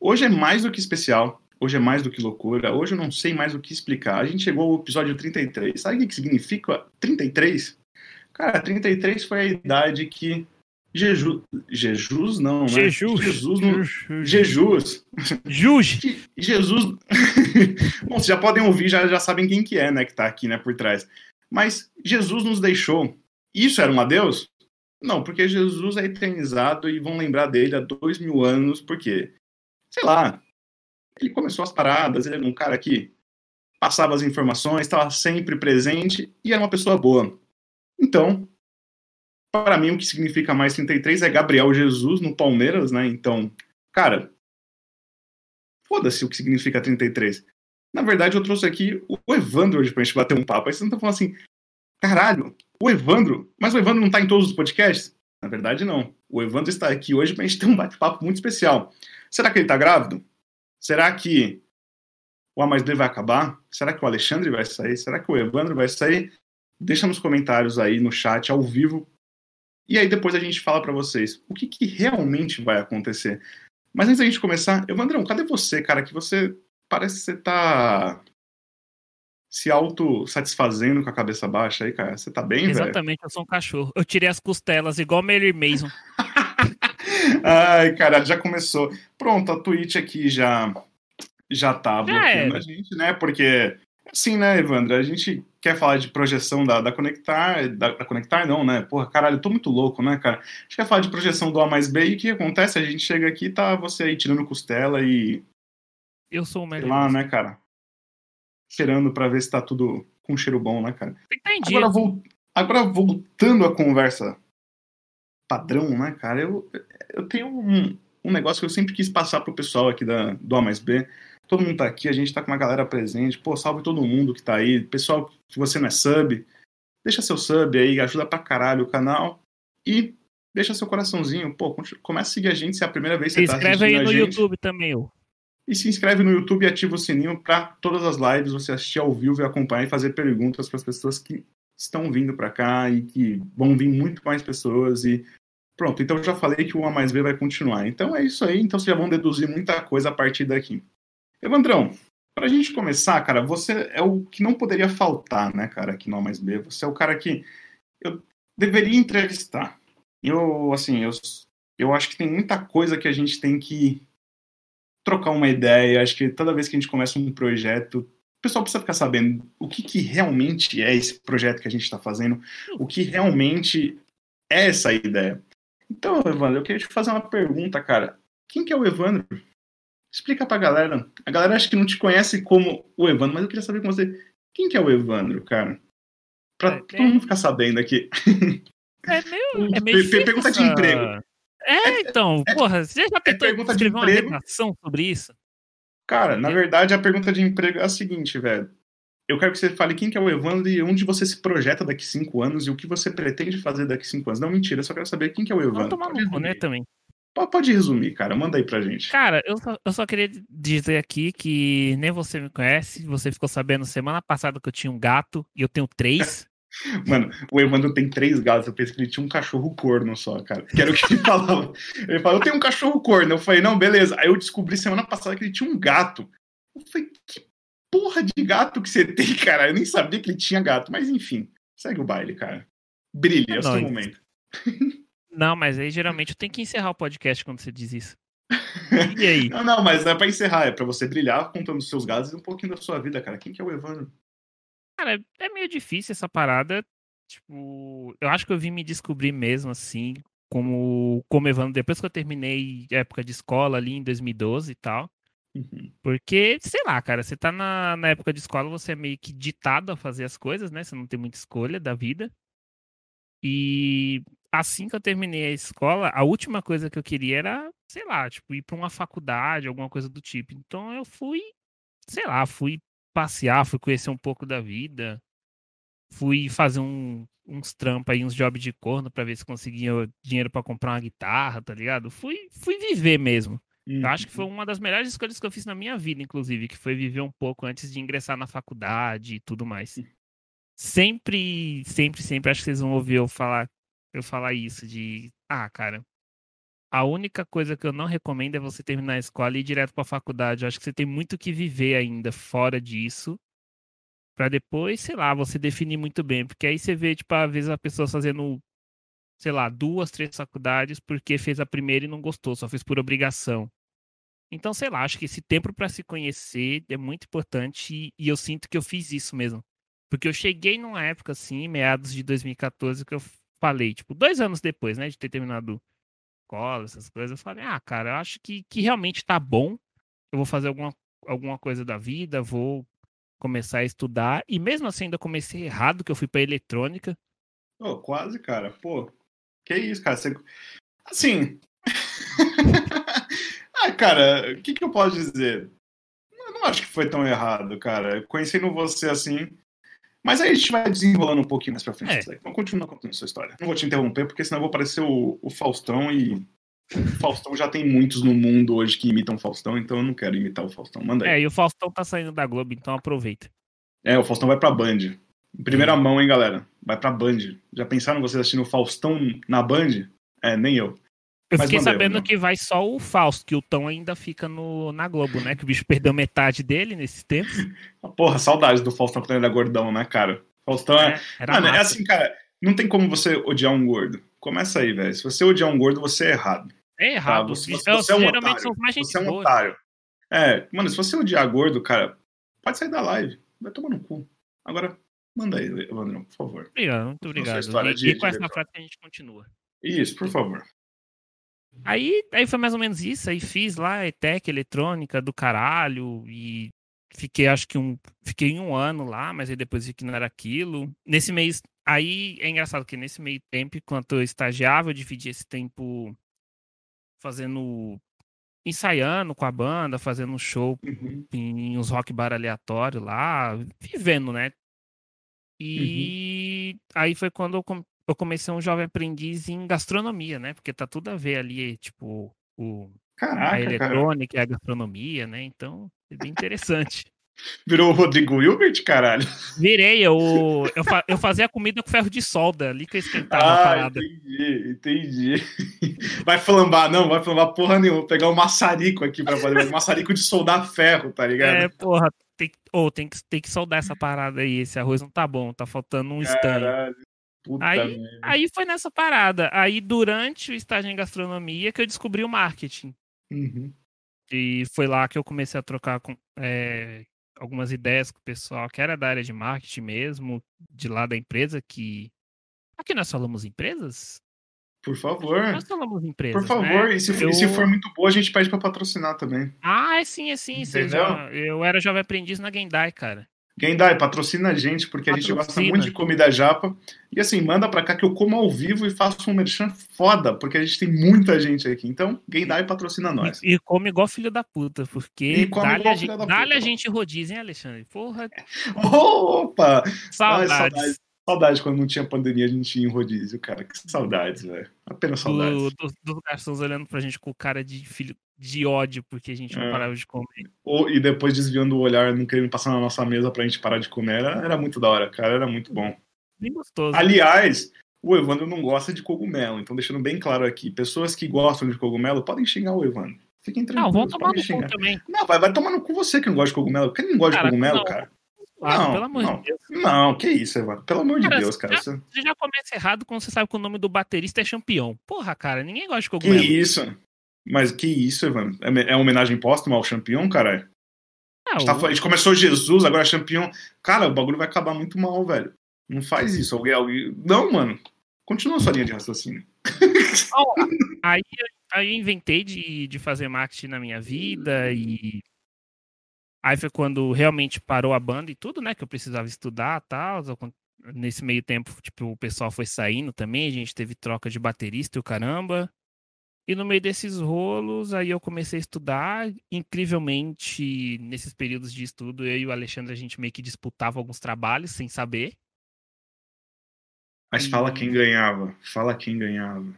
Hoje é mais do que especial. Hoje é mais do que loucura. Hoje eu não sei mais o que explicar. A gente chegou ao episódio 33. Sabe o que significa 33? Cara, 33 foi a idade que Jesus. Jesus não, né? Jesus. Jesus. Não... Jesus. Juge. Jesus. Bom, vocês já podem ouvir, já, já sabem quem que é, né, que tá aqui, né, por trás. Mas Jesus nos deixou. Isso era um adeus? Não, porque Jesus é eternizado e vão lembrar dele há dois mil anos, porque, sei lá, ele começou as paradas, ele era um cara que passava as informações, estava sempre presente e era uma pessoa boa. Então, para mim, o que significa mais 33 é Gabriel Jesus no Palmeiras, né? Então, cara, foda-se o que significa 33. Na verdade, eu trouxe aqui o Evandro hoje pra gente bater um papo. Aí você não tá falando assim, caralho, o Evandro, mas o Evandro não tá em todos os podcasts? Na verdade, não. O Evandro está aqui hoje pra gente ter um bate-papo muito especial. Será que ele tá grávido? Será que o A mais B vai acabar? Será que o Alexandre vai sair? Será que o Evandro vai sair? Deixa nos comentários aí no chat, ao vivo. E aí depois a gente fala para vocês o que, que realmente vai acontecer. Mas antes da gente começar, Evandrão, cadê você, cara? Que você parece que você tá se auto-satisfazendo com a cabeça baixa aí, cara. Você tá bem, velho? Exatamente, eu sou um cachorro. Eu tirei as costelas, igual Mary Mason. Ai, cara, já começou. Pronto, a Twitch aqui já já tá bloqueando a gente, né? Porque, assim, né, Evandro? A gente quer falar de projeção da, da Conectar, da, da, Conectar não, né? Porra, caralho, eu tô muito louco, né, cara? A gente quer falar de projeção do A mais B e o que acontece? A gente chega aqui tá você aí tirando costela e... Eu sou o melhor. lá, né, cara? Cheirando pra ver se tá tudo com cheiro bom, né, cara? Entendi. Agora, vou, agora voltando à conversa padrão, né, cara? Eu, eu tenho um, um negócio que eu sempre quis passar pro pessoal aqui da, do A mais B. Todo mundo tá aqui, a gente tá com uma galera presente. Pô, salve todo mundo que tá aí. Pessoal, se você não é sub, deixa seu sub aí, ajuda pra caralho o canal. E deixa seu coraçãozinho. Pô, começa a seguir a gente se é a primeira vez que você tá assistindo aí no YouTube também, eu. E se inscreve no YouTube e ativa o sininho para todas as lives você assistir ao vivo e acompanhar e fazer perguntas para as pessoas que estão vindo para cá e que vão vir muito mais pessoas e pronto. Então já falei que o A mais B vai continuar. Então é isso aí. Então vocês já vão deduzir muita coisa a partir daqui. Evandrão, para a gente começar, cara, você é o que não poderia faltar, né, cara, aqui no A mais B. Você é o cara que eu deveria entrevistar. Eu, assim, eu, eu acho que tem muita coisa que a gente tem que trocar uma ideia. Acho que toda vez que a gente começa um projeto, o pessoal precisa ficar sabendo o que, que realmente é esse projeto que a gente está fazendo, o que realmente é essa ideia. Então, Evandro, eu queria te fazer uma pergunta, cara. Quem que é o Evandro? Explica pra galera. A galera acho que não te conhece como o Evandro, mas eu queria saber com você. Quem que é o Evandro, cara? Pra é, todo mundo ficar sabendo aqui. É meio. É meio pergunta de emprego. É, é então, é, porra, você já é tentou é escrever uma redação sobre isso? Cara, na verdade, a pergunta de emprego é a seguinte, velho. Eu quero que você fale quem que é o Evandro e onde você se projeta daqui cinco anos e o que você pretende fazer daqui cinco anos. Não, mentira, eu só quero saber quem que é o Evandro. Vamos tomar no né, também. Pode resumir, cara. Manda aí pra gente. Cara, eu só, eu só queria dizer aqui que nem você me conhece. Você ficou sabendo semana passada que eu tinha um gato e eu tenho três. Mano, o Evandro tem três gatos. Eu pensei que ele tinha um cachorro corno só, cara. Que era o que ele falava. Ele falou, eu tenho um cachorro corno. Eu falei, não, beleza. Aí eu descobri semana passada que ele tinha um gato. Eu falei, que porra de gato que você tem, cara? Eu nem sabia que ele tinha gato. Mas enfim, segue o baile, cara. Brilha, é, é o seu momento. Não, mas aí geralmente eu tenho que encerrar o podcast quando você diz isso. E aí? não, não, mas não é pra encerrar, é pra você brilhar contando os seus gatos e um pouquinho da sua vida, cara. Quem que é o Evandro? Cara, é meio difícil essa parada. Tipo, eu acho que eu vim me descobrir mesmo, assim, como, como Evandro, depois que eu terminei a época de escola ali em 2012 e tal. Uhum. Porque, sei lá, cara, você tá na, na época de escola, você é meio que ditado a fazer as coisas, né? Você não tem muita escolha da vida. E assim que eu terminei a escola, a última coisa que eu queria era, sei lá, tipo, ir para uma faculdade, alguma coisa do tipo. Então eu fui, sei lá, fui passear, fui conhecer um pouco da vida, fui fazer um, uns trampos aí, uns jobs de corno para ver se conseguia dinheiro para comprar uma guitarra, tá ligado? Fui, fui viver mesmo. Uhum. Eu acho que foi uhum. uma das melhores escolhas que eu fiz na minha vida, inclusive, que foi viver um pouco antes de ingressar na faculdade e tudo mais. Sempre, sempre, sempre acho que vocês vão ouvir eu falar, eu falar isso de, ah, cara, a única coisa que eu não recomendo é você terminar a escola e ir direto para a faculdade. Eu acho que você tem muito que viver ainda fora disso. Pra depois, sei lá, você definir muito bem. Porque aí você vê, tipo, às vezes a pessoa fazendo, sei lá, duas, três faculdades porque fez a primeira e não gostou, só fez por obrigação. Então, sei lá, acho que esse tempo para se conhecer é muito importante e, eu sinto que eu fiz isso mesmo. Porque eu cheguei numa época, assim, meados de 2014, que eu falei, tipo, dois anos depois, né, de ter terminado escola, essas coisas, eu falei, ah, cara, eu acho que, que realmente tá bom. Eu vou fazer alguma, alguma coisa da vida, vou começar a estudar. E mesmo assim, ainda comecei errado, que eu fui pra eletrônica. Oh, quase, cara. Pô, que isso, cara. Você... Assim. ah, cara, o que, que eu posso dizer? Eu não acho que foi tão errado, cara. Conhecendo você assim, mas aí a gente vai desenrolando um pouquinho mais pra frente. É. Então continua contando a sua história. Não vou te interromper, porque senão eu vou parecer o, o Faustão e. O Faustão já tem muitos no mundo hoje que imitam o Faustão, então eu não quero imitar o Faustão. Manda aí. É, e o Faustão tá saindo da Globo, então aproveita. É, o Faustão vai pra Band. Em primeira hum. mão, hein, galera? Vai pra Band. Já pensaram vocês assistindo o Faustão na Band? É, nem eu. Eu fiquei sabendo que vai só o Fausto, que o Tom ainda fica no, na Globo, né? Que o bicho perdeu metade dele nesses tempos. Porra, saudades do Faustão quando ele era gordão, né, cara? Faustão é. é Mano, é assim, cara, não tem como você odiar um gordo. Começa aí, velho. Se você odiar um gordo, você é errado. É errado. Tá? Você, você, você, é um geralmente são mais gente Você é um otário. É, mano, se você odiar gordo, cara, pode sair da live. Vai tomar no cu. Agora, manda aí, Evandro, por favor. Obrigado, muito obrigado. E, de, e com essa frase a gente continua. Isso, por favor. Aí, aí foi mais ou menos isso. Aí fiz lá ETEC, eletrônica do caralho. E fiquei, acho que um. Fiquei um ano lá, mas aí depois vi que não era aquilo. Nesse mês. Aí é engraçado que nesse meio tempo, enquanto eu estagiava, eu dividi esse tempo fazendo. ensaiando com a banda, fazendo um show uhum. em uns rock bar aleatório lá, vivendo, né? E uhum. aí foi quando eu eu comecei um jovem aprendiz em gastronomia, né? Porque tá tudo a ver ali, tipo, o, Caraca, a eletrônica cara. e a gastronomia, né? Então, é bem interessante. Virou o Rodrigo Hilbert, caralho? Virei, eu, eu, fa, eu fazia comida com ferro de solda, ali que eu esquentava ah, a parada. Entendi, entendi. Vai flambar, não, vai flambar porra nenhuma. Vou pegar um maçarico aqui pra fazer, um maçarico de soldar ferro, tá ligado? É, porra, tem, oh, tem, que, tem que soldar essa parada aí, esse arroz não tá bom, tá faltando um stand. Puta aí, aí foi nessa parada. Aí, durante o estágio em gastronomia, que eu descobri o marketing. Uhum. E foi lá que eu comecei a trocar com, é, algumas ideias com o pessoal que era da área de marketing mesmo, de lá da empresa, que. Aqui nós falamos empresas? Por favor. Nós falamos empresas. Por favor, né? e se, eu... se, for muito boa, a gente pede pra patrocinar também. Ah, é sim, é sim. Já... eu era jovem aprendiz na Gendai, cara. Gendai, patrocina a gente, porque patrocina. a gente gosta muito de comida japa. E assim, manda pra cá que eu como ao vivo e faço um merchan foda, porque a gente tem muita gente aqui. Então, Gendai patrocina nós. E, e come igual filho da puta, porque dá-lhe a, gente, dá a gente rodízio, hein, Alexandre? Porra. Opa! Saudades. Ai, saudades. Saudade quando não tinha pandemia, a gente tinha em rodízio, cara. Que saudades, velho. Apenas saudades. Dos do, do garçons olhando pra gente com cara de filho de ódio porque a gente não é. parava de comer. Ou, e depois desviando o olhar, não querendo passar na nossa mesa pra gente parar de comer. Era, era muito da hora, cara. Era muito bom. Bem gostoso. Aliás, o Evandro não gosta de cogumelo. Então, deixando bem claro aqui, pessoas que gostam de cogumelo podem xingar o Evandro. Fiquem tranquilos. Não, vão tomar no cu também. Não, vai, vai tomar no cu você que não gosta de cogumelo. Quem não gosta cara, de cogumelo, não. cara? Ah, não, pelo amor não, de Deus. Não, que isso, Evandro. Pelo amor cara, de Deus, cara. Você já, já começa errado quando você sabe que o nome do baterista é Champion. Porra, cara, ninguém gosta de cogumelo. Que isso? Mas que isso, Evandro? É, é homenagem póstuma ao Champion, cara? Ah, a, gente tá, a gente começou Jesus, agora Champion. Cara, o bagulho vai acabar muito mal, velho. Não faz isso. Alguém, alguém... Não, mano. Continua a sua linha de raciocínio. Oh, aí, aí eu inventei de, de fazer marketing na minha vida e Aí foi quando realmente parou a banda e tudo, né? Que eu precisava estudar e tal. Nesse meio tempo, tipo, o pessoal foi saindo também, a gente teve troca de baterista e o caramba. E no meio desses rolos, aí eu comecei a estudar. Incrivelmente, nesses períodos de estudo, eu e o Alexandre, a gente meio que disputava alguns trabalhos sem saber. Mas fala quem ganhava. Fala quem ganhava.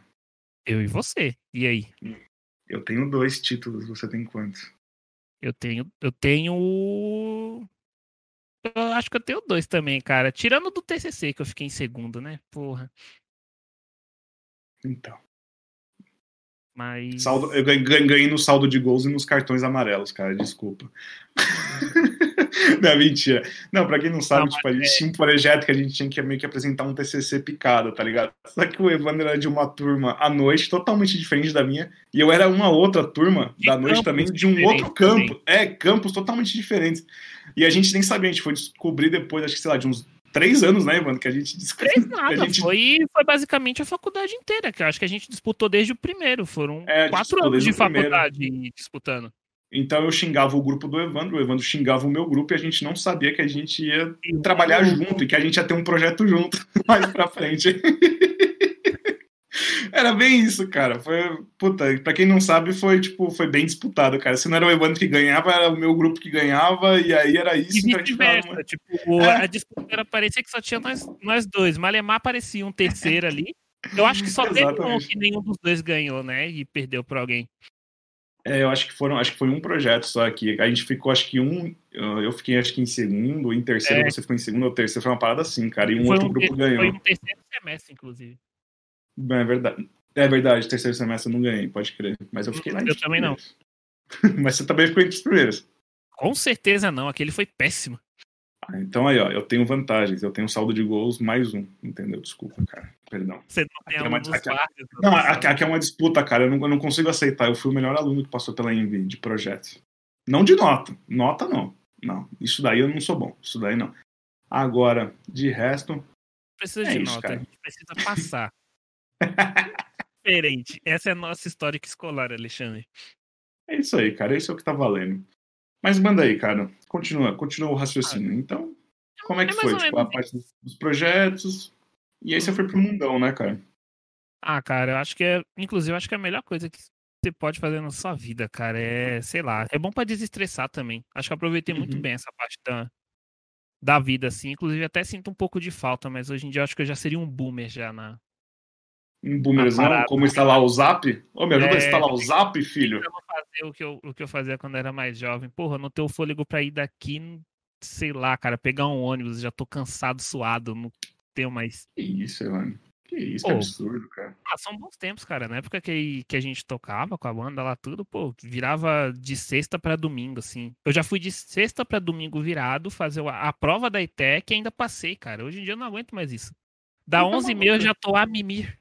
Eu e você. E aí? Eu tenho dois títulos, você tem quantos? Eu tenho. Eu tenho. Eu acho que eu tenho dois também, cara. Tirando do TCC, que eu fiquei em segundo, né? Porra. Então. Mas. Saldo, eu ganhei no saldo de gols e nos cartões amarelos, cara, desculpa. não, mentira. Não, pra quem não sabe, não, tipo, a gente é... tinha um projeto que a gente tinha que meio que apresentar um TCC picado, tá ligado? Só que o Evandro era de uma turma à noite, totalmente diferente da minha, e eu era uma outra turma da noite também, de um outro campo. Sim. É, campos totalmente diferentes. E a gente nem sabia, a gente foi descobrir depois, acho que, sei lá, de uns três anos, né, mano? Que a gente Três nada, gente... foi, foi basicamente a faculdade inteira, que eu acho que a gente disputou desde o primeiro. Foram é, quatro anos de faculdade primeiro. disputando. Então eu xingava o grupo do Evandro, o Evandro xingava o meu grupo e a gente não sabia que a gente ia trabalhar junto e que a gente ia ter um projeto junto mais pra frente. Era bem isso, cara. Foi, puta, pra quem não sabe, foi tipo, foi bem disputado, cara. Se não era o Evandro que ganhava, era o meu grupo que ganhava, e aí era isso. E vice-versa, tipo, é. a disputa era, parecia que só tinha nós, nós dois. Malemar parecia um terceiro ali. Eu acho que só teve um que nenhum dos dois ganhou, né? E perdeu pra alguém. É, eu acho que foram, acho que foi um projeto só aqui. A gente ficou, acho que um, eu fiquei acho que em segundo, em terceiro, é. você ficou em segundo ou terceiro, foi uma parada assim, cara. E um foi outro um grupo ganhou. Foi um terceiro semestre, inclusive. É verdade. É verdade, terceiro semestre eu não ganhei, pode crer. Mas eu fiquei lá Eu também não. Mas você também ficou entre os primeiros. Com certeza não, aquele foi péssimo. Então aí, ó, eu tenho vantagens. Eu tenho saldo de gols mais um, entendeu? Desculpa, cara. Perdão. Você não tem aqui é uma, aqui, guardas, não, aqui, é uma disputa, cara. Eu não, eu não consigo aceitar. Eu fui o melhor aluno que passou pela Envy de projetos. Não de nota. Nota não. Não. Isso daí eu não sou bom. Isso daí não. Agora, de resto. Precisa é de isso, nota, cara. a gente precisa passar. Diferente. Essa é a nossa história escolar, Alexandre. É isso aí, cara. Isso é o que tá valendo. Mas manda aí, cara. Continua, continua o raciocínio. Ah, então, como é que é foi? Tipo, a parte dos projetos. E aí você foi pro mundão, né, cara? Ah, cara, eu acho que é. Inclusive, eu acho que é a melhor coisa que você pode fazer na sua vida, cara. É, sei lá, é bom para desestressar também. Acho que eu aproveitei uhum. muito bem essa parte da, da vida, assim. Inclusive, até sinto um pouco de falta, mas hoje em dia eu acho que eu já seria um boomer já na, um boomerzão, como instalar o Zap? Ô, oh, me ajuda é, a instalar o Zap, filho. Eu vou fazer o que eu, o que eu fazia quando era mais jovem. Porra, não tenho fôlego pra ir daqui, sei lá, cara, pegar um ônibus, já tô cansado, suado, não tenho mais. Que isso, mano. Que isso, que absurdo, cara. Ah, são bons tempos, cara. Na época que, que a gente tocava com a banda lá, tudo, pô, virava de sexta para domingo, assim. Eu já fui de sexta para domingo virado fazer a, a prova da ITEC e ainda passei, cara. Hoje em dia eu não aguento mais isso. Da 11h30 eu já tô a mimir.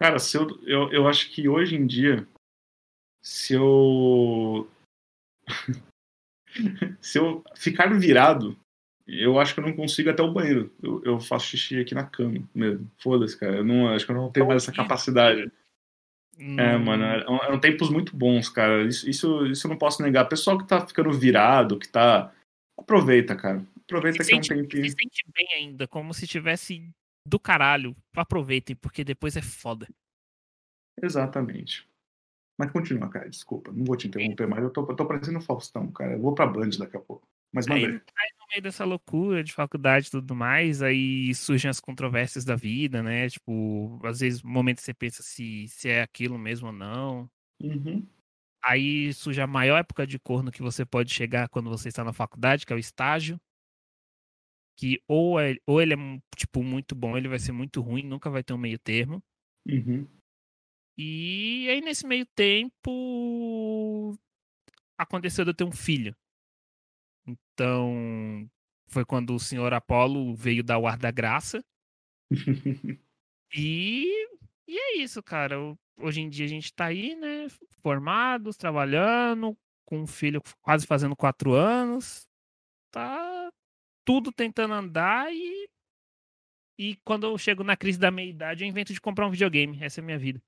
Cara, se eu, eu, eu acho que hoje em dia, se eu. se eu ficar virado, eu acho que eu não consigo até o banheiro. Eu, eu faço xixi aqui na cama mesmo. Foda-se, cara. Eu não, acho que eu não tenho mais essa capacidade. Hum. É, mano, eram, eram, tempos muito bons, cara. Isso, isso, isso eu não posso negar. Pessoal que tá ficando virado, que tá. Aproveita, cara. Aproveita se que sente, é um tempinho. Se sente bem ainda, como se tivesse do caralho. Aproveitem, porque depois é foda. Exatamente. Mas continua, cara, desculpa, não vou te interromper mais. Eu tô, eu tô parecendo Faustão, cara. Eu vou pra Band daqui a pouco. Mas manda aí. aí. no meio dessa loucura de faculdade e tudo mais, aí surgem as controvérsias da vida, né? Tipo, às vezes, momentos você pensa se, se é aquilo mesmo ou não. Uhum. Aí surge a maior época de corno que você pode chegar quando você está na faculdade, que é o estágio que ou, é, ou ele é tipo muito bom, ele vai ser muito ruim, nunca vai ter um meio termo. Uhum. E aí nesse meio tempo aconteceu de eu ter um filho. Então foi quando o senhor Apolo veio dar o ar da graça. e, e é isso, cara. Hoje em dia a gente tá aí, né? Formados, trabalhando, com um filho quase fazendo quatro anos. Tá tudo tentando andar e. E quando eu chego na crise da meia-idade, eu invento de comprar um videogame. Essa é a minha vida.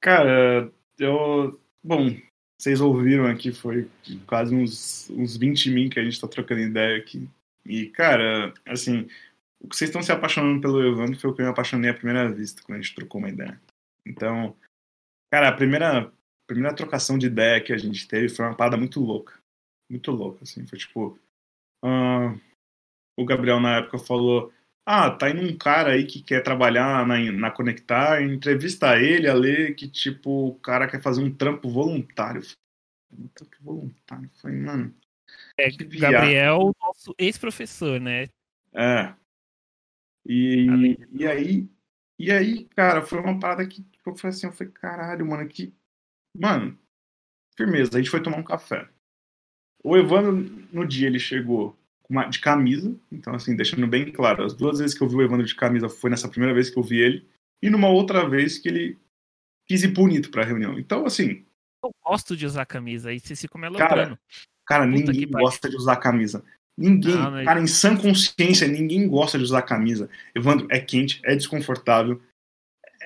Cara, eu. Bom, vocês ouviram aqui, foi quase uns, uns 20 mil que a gente tá trocando ideia aqui. E, cara, assim, o que vocês estão se apaixonando pelo Evandro foi o que eu me apaixonei à primeira vista, quando a gente trocou uma ideia. Então, cara, a primeira, primeira trocação de ideia que a gente teve foi uma parada muito louca. Muito louca, assim. Foi tipo, Uh, o Gabriel na época falou: Ah, tá indo um cara aí que quer trabalhar na, na Conectar, entrevista ele a ler que, tipo, o cara quer fazer um trampo voluntário. Um trampo voluntário. Foi, mano. É, Gabriel, nosso ex-professor, né? É. E, e aí, e aí, cara, foi uma parada que tipo, eu falei assim, eu falei, caralho, mano, que. Mano, firmeza. A gente foi tomar um café. O Evandro, no dia, ele chegou de camisa, então, assim, deixando bem claro, as duas vezes que eu vi o Evandro de camisa foi nessa primeira vez que eu vi ele, e numa outra vez que ele quis ir bonito pra reunião. Então, assim. Eu gosto de usar camisa, aí você se come Cara, cara ninguém gosta de usar camisa. Ninguém, não é... cara, em sã consciência, ninguém gosta de usar camisa. Evandro, é quente, é desconfortável.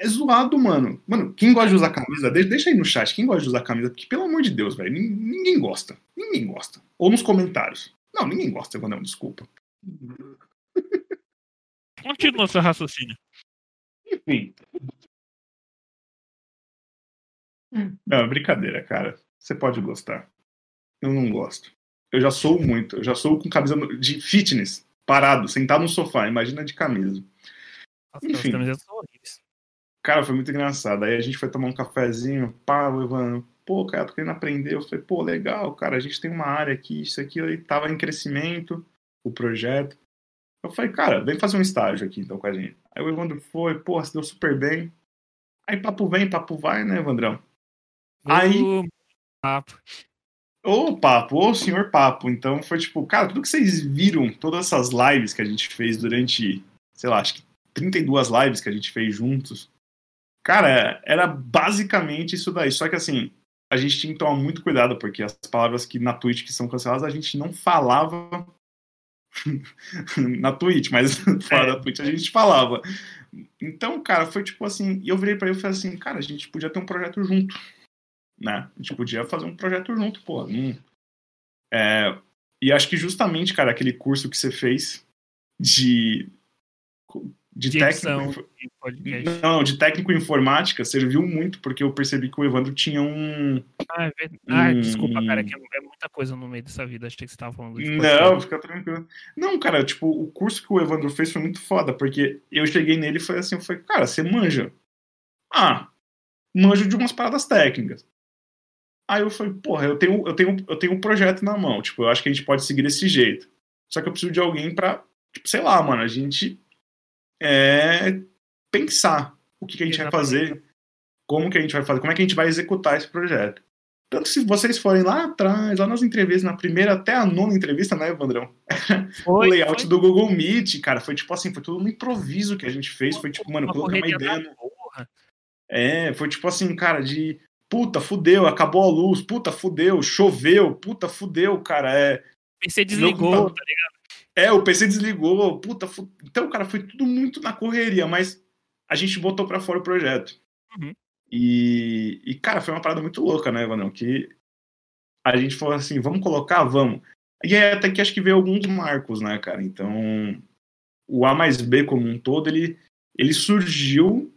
É zoado, mano. Mano, quem gosta de usar camisa, deixa aí no chat, quem gosta de usar camisa, porque pelo amor de Deus, velho, ninguém gosta. Ninguém gosta. Ou nos comentários. Não, ninguém gosta, Evandro, desculpa. Continua seu raciocínio. Enfim. Não, brincadeira, cara. Você pode gostar. Eu não gosto. Eu já sou muito. Eu já sou com camisa de fitness, parado, sentado no sofá. Imagina de camisa. As Enfim. camisetas são. Cara, foi muito engraçado. Aí a gente foi tomar um cafezinho, pá, o Ivan, pô, cara, tô querendo aprender. Eu falei, pô, legal, cara, a gente tem uma área aqui, isso aqui aí tava em crescimento, o projeto. Eu falei, cara, vem fazer um estágio aqui então com a gente. Aí o Evandro foi, pô, se deu super bem. Aí papo vem, papo vai, né, Evandrão? Aí. Papo. Ô papo, ô senhor papo. Então foi tipo, cara, tudo que vocês viram, todas essas lives que a gente fez durante, sei lá, acho que 32 lives que a gente fez juntos. Cara, era basicamente isso daí. Só que assim, a gente tinha que tomar muito cuidado, porque as palavras que na Twitch que são canceladas, a gente não falava na Twitch, mas fora é. da Twitch a gente falava. Então, cara, foi tipo assim, e eu virei para ele e falei assim, cara, a gente podia ter um projeto junto né? A gente podia fazer um projeto junto, pô. Não... É... E acho que justamente, cara, aquele curso que você fez de. De, de técnico. Não, de técnico informática serviu muito, porque eu percebi que o Evandro tinha um. Ah, é verdade. Um... Ah, desculpa, cara, é que é muita coisa no meio dessa vida. Achei que você tava falando de. Não, fica tranquilo. Não, cara, tipo, o curso que o Evandro fez foi muito foda, porque eu cheguei nele e falei assim: eu falei, cara, você manja. Ah, manjo de umas paradas técnicas. Aí eu falei, porra, eu tenho, eu tenho, eu tenho um projeto na mão, tipo, eu acho que a gente pode seguir desse jeito. Só que eu preciso de alguém pra, tipo, sei lá, mano, a gente é, pensar o que, que a gente vai fazer, como que a gente vai fazer, como é que a gente vai executar esse projeto. Tanto se vocês forem lá atrás, lá nas entrevistas, na primeira até a nona entrevista, né, Evandrão? Foi, o layout foi. do Google Meet, cara, foi tipo assim, foi tudo um improviso que a gente fez. Foi tipo, mano, colocar uma ideia. É, foi tipo assim, cara, de puta, fudeu, acabou a luz, puta, fudeu, choveu, puta, fudeu, cara, é... O PC desligou, tá ligado? É, o PC desligou, puta, fudeu. então, cara, foi tudo muito na correria, mas a gente botou para fora o projeto. Uhum. E, e, cara, foi uma parada muito louca, né, Vanão, que a gente falou assim, vamos colocar, vamos. E aí até que acho que veio alguns marcos, né, cara, então o A mais B como um todo, ele, ele surgiu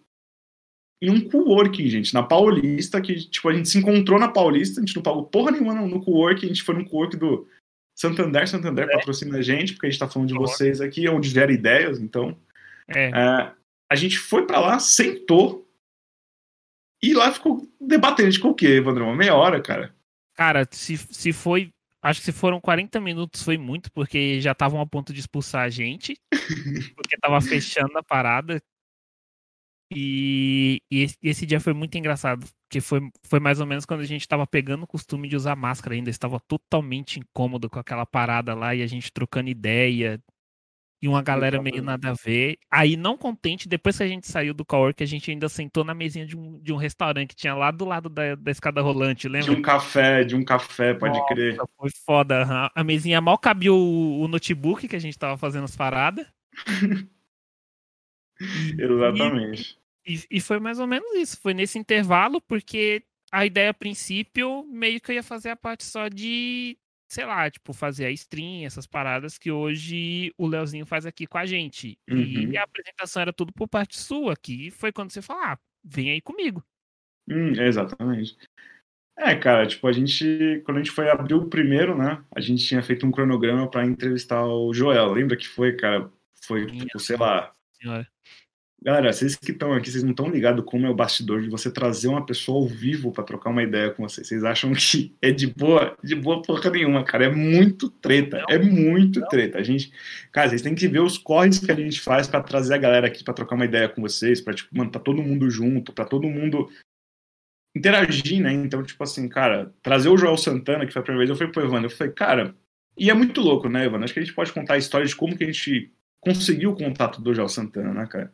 em um coworking, gente, na Paulista, que, tipo, a gente se encontrou na Paulista, a gente não pagou porra nenhuma no, no coworking, a gente foi no coworking do Santander, Santander é. patrocina a gente, porque a gente tá falando de vocês aqui, onde gera ideias, então. É. É, a gente foi para lá, sentou, e lá ficou debatendo, de o quê, Evandro? Uma meia hora, cara. Cara, se, se foi. Acho que se foram 40 minutos foi muito, porque já estavam a ponto de expulsar a gente. porque tava fechando a parada. E, e, esse dia foi muito engraçado, que foi, foi mais ou menos quando a gente estava pegando o costume de usar máscara ainda, estava totalmente incômodo com aquela parada lá e a gente trocando ideia e uma galera meio nada a ver. Aí, não contente, depois que a gente saiu do cowork, a gente ainda sentou na mesinha de um, de um restaurante que tinha lá do lado da, da escada rolante, lembra? De um café, de um café, pode Nossa, crer. Foi foda. A mesinha mal cabia o, o notebook que a gente tava fazendo as paradas. Exatamente. E, e foi mais ou menos isso. Foi nesse intervalo, porque a ideia a princípio meio que eu ia fazer a parte só de, sei lá, tipo, fazer a stream, essas paradas que hoje o Leozinho faz aqui com a gente. Uhum. E a apresentação era tudo por parte sua, que foi quando você falou, ah, vem aí comigo. Hum, exatamente. É, cara, tipo, a gente, quando a gente foi abrir o primeiro, né, a gente tinha feito um cronograma para entrevistar o Joel. Lembra que foi, cara? Foi, tipo, sei lá, senhora Galera, vocês que estão aqui, vocês não estão ligados como é o bastidor de você trazer uma pessoa ao vivo para trocar uma ideia com vocês. Vocês acham que é de boa? De boa porra nenhuma, cara. É muito treta. Não, é muito não. treta. A gente, cara, vocês têm que ver os corres que a gente faz para trazer a galera aqui para trocar uma ideia com vocês, para tipo, mano, tá todo mundo junto, para todo mundo interagir, né? Então, tipo assim, cara, trazer o Joel Santana, que foi a primeira vez, eu fui pro Evandro, eu falei, cara, e é muito louco, né, Evandro? Acho que a gente pode contar a história de como que a gente conseguiu o contato do Joel Santana, né, cara?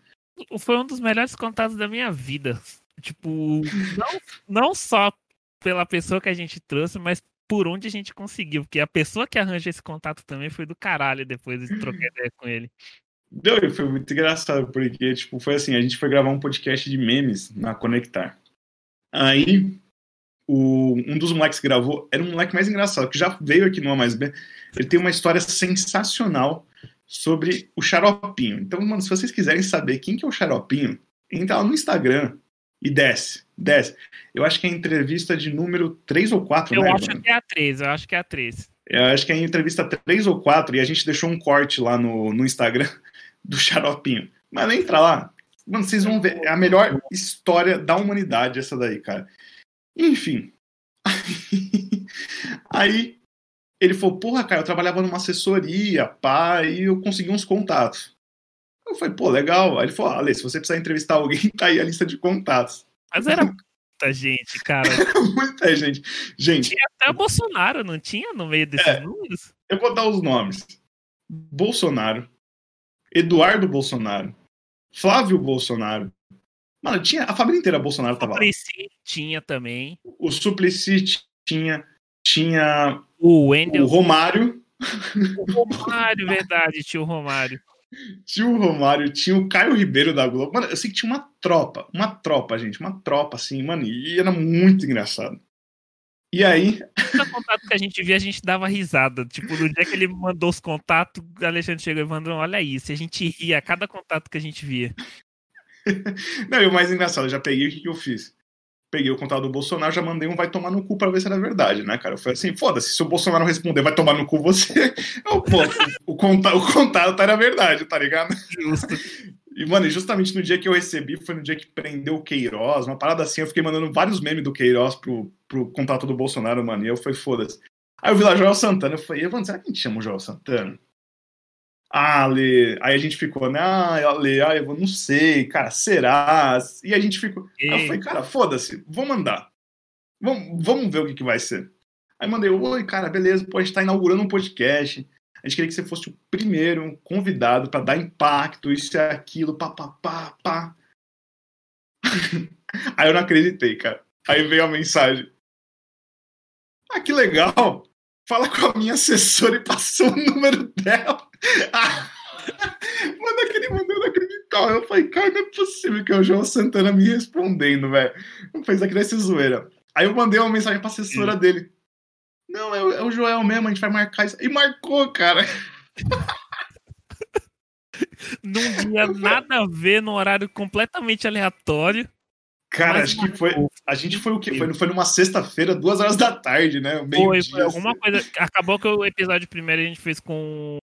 foi um dos melhores contatos da minha vida. Tipo, não, não só pela pessoa que a gente trouxe, mas por onde a gente conseguiu. Porque a pessoa que arranja esse contato também foi do caralho depois de trocar ideia com ele. Deu, foi muito engraçado, porque, tipo, foi assim, a gente foi gravar um podcast de memes na Conectar. Aí, o, um dos moleques que gravou era um moleque mais engraçado, que já veio aqui no A Mais B. Ele tem uma história sensacional sobre o Xaropinho. Então, mano, se vocês quiserem saber quem que é o Xaropinho, entra lá no Instagram e desce, desce. Eu acho que é a entrevista de número 3 ou 4, eu né? Eu acho mano? que é a 3, eu acho que é a 3. Eu acho que é a entrevista 3 ou 4 e a gente deixou um corte lá no, no Instagram do Xaropinho. Mas entra lá. Mano, vocês vão ver. É a melhor história da humanidade essa daí, cara. Enfim. Aí ele falou, porra, cara, eu trabalhava numa assessoria, pá, e eu consegui uns contatos. Eu falei, pô, legal. Aí ele falou, Ale, se você precisar entrevistar alguém, tá aí a lista de contatos. Mas era muita gente, cara. muita gente. Gente. Tinha até o Bolsonaro, não tinha no meio desses é, números? Eu vou dar os nomes: Bolsonaro, Eduardo Bolsonaro, Flávio Bolsonaro. Mano, tinha. A família inteira Bolsonaro tava lá. O Suplicy tinha também. O Suplicy tinha. Tinha o Wendel. O Romário. O Romário, verdade, tinha o Romário. Tinha o Romário, tinha o Caio Ribeiro da Globo. Mano, eu sei que tinha uma tropa, uma tropa, gente, uma tropa, assim, mano, e era muito engraçado. E aí. Cada contato que a gente via, a gente dava risada. Tipo, no dia que ele mandou os contatos, o Alexandre chegou e mandou: olha isso, a gente ria a cada contato que a gente via. Não, e o mais engraçado, eu já peguei o que, que eu fiz peguei o contato do Bolsonaro, já mandei um vai tomar no cu pra ver se era verdade, né, cara? Eu falei assim, foda-se, se o Bolsonaro responder vai tomar no cu você, eu, pô, o, contato, o contato era verdade, tá ligado? Justo. E, mano, justamente no dia que eu recebi, foi no dia que prendeu o Queiroz, uma parada assim, eu fiquei mandando vários memes do Queiroz pro, pro contato do Bolsonaro, mano, e eu falei, foda-se. Aí eu vi lá Joel Santana, eu falei, Evandro, será que a gente chama o Joel Santana? Ah, Ale. Aí a gente ficou, né? Ah, Ale, ah, eu não sei, cara, será? E a gente ficou. Aí eu falei, cara, foda-se, vou mandar. Vamos, vamos ver o que, que vai ser. Aí mandei, oi, cara, beleza, pô, a gente tá inaugurando um podcast. A gente queria que você fosse o primeiro convidado para dar impacto, isso e aquilo, pá, pá, pá, pá. Aí eu não acreditei, cara. Aí veio a mensagem. Ah, que legal! Fala com a minha assessora e passou o número dela. Mano, aquele mano, eu não acreditava. Eu falei, cara, não é possível que é o João Santana me respondendo, velho. Não fez aqui nessa zoeira. Aí eu mandei uma mensagem pra assessora Sim. dele. Não, é o, é o Joel mesmo, a gente vai marcar isso. E marcou, cara. Não tinha nada a ver, no horário completamente aleatório. Cara, acho que foi. A gente foi o quê? Foi, foi numa sexta-feira, duas horas da tarde, né? Meio foi, foi alguma assim. coisa. Acabou que o episódio primeiro a gente fez com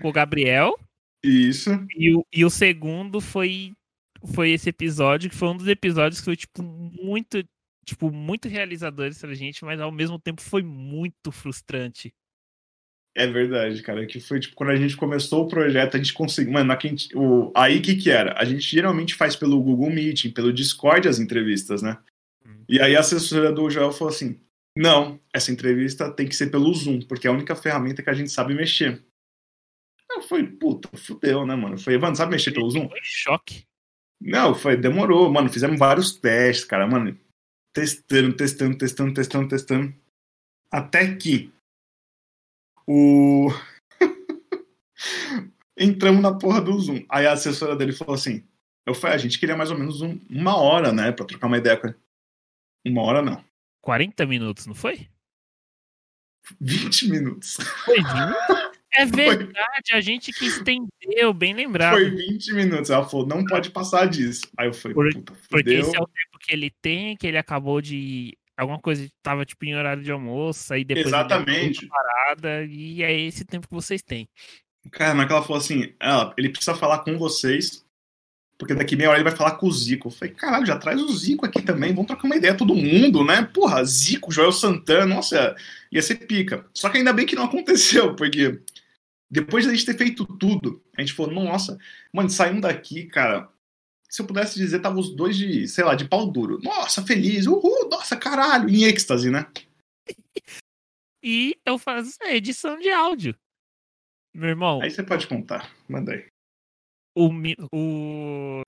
com o Gabriel. Isso. E o, e o segundo foi foi esse episódio, que foi um dos episódios que foi, tipo, muito, tipo, muito realizador pra gente, mas ao mesmo tempo foi muito frustrante. É verdade, cara. Que foi, tipo, quando a gente começou o projeto, a gente conseguiu. Mano, aqui, o, aí o que que era? A gente geralmente faz pelo Google Meeting, pelo Discord as entrevistas, né? Hum. E aí a assessora do Joel falou assim: não, essa entrevista tem que ser pelo Zoom, porque é a única ferramenta que a gente sabe mexer. Eu falei, puta, fudeu, né, mano? Foi, mano, sabe mexer pelo Zoom? Foi choque. Não, foi, demorou, mano. Fizemos vários testes, cara, mano. Testando, testando, testando, testando, testando. Até que o. Entramos na porra do Zoom. Aí a assessora dele falou assim: Eu falei, a gente queria mais ou menos um, uma hora, né, pra trocar uma ideia com ele. Uma hora não. 40 minutos, não foi? 20 minutos. Foi 20? É verdade, foi... a gente que estendeu, bem lembrado. Foi 20 minutos. Ela falou, não pode passar disso. Aí eu falei, Por, puta, fudeu. Porque esse é o tempo que ele tem, que ele acabou de. Alguma coisa tava tipo em horário de almoço, aí depois. Exatamente. Parada, e é esse tempo que vocês têm. Cara, mas ela falou assim: ela, ele precisa falar com vocês porque daqui meia hora ele vai falar com o Zico. Eu falei, caralho, já traz o Zico aqui também, vamos trocar uma ideia todo mundo, né? Porra, Zico, Joel Santana, nossa, ia ser pica. Só que ainda bem que não aconteceu, porque depois de a gente ter feito tudo, a gente falou, nossa, mano, saindo daqui, cara, se eu pudesse dizer, tava os dois de, sei lá, de pau duro. Nossa, feliz, uhul, nossa, caralho, em êxtase, né? E eu faço edição de áudio. Meu irmão. Aí você pode contar, manda aí o, o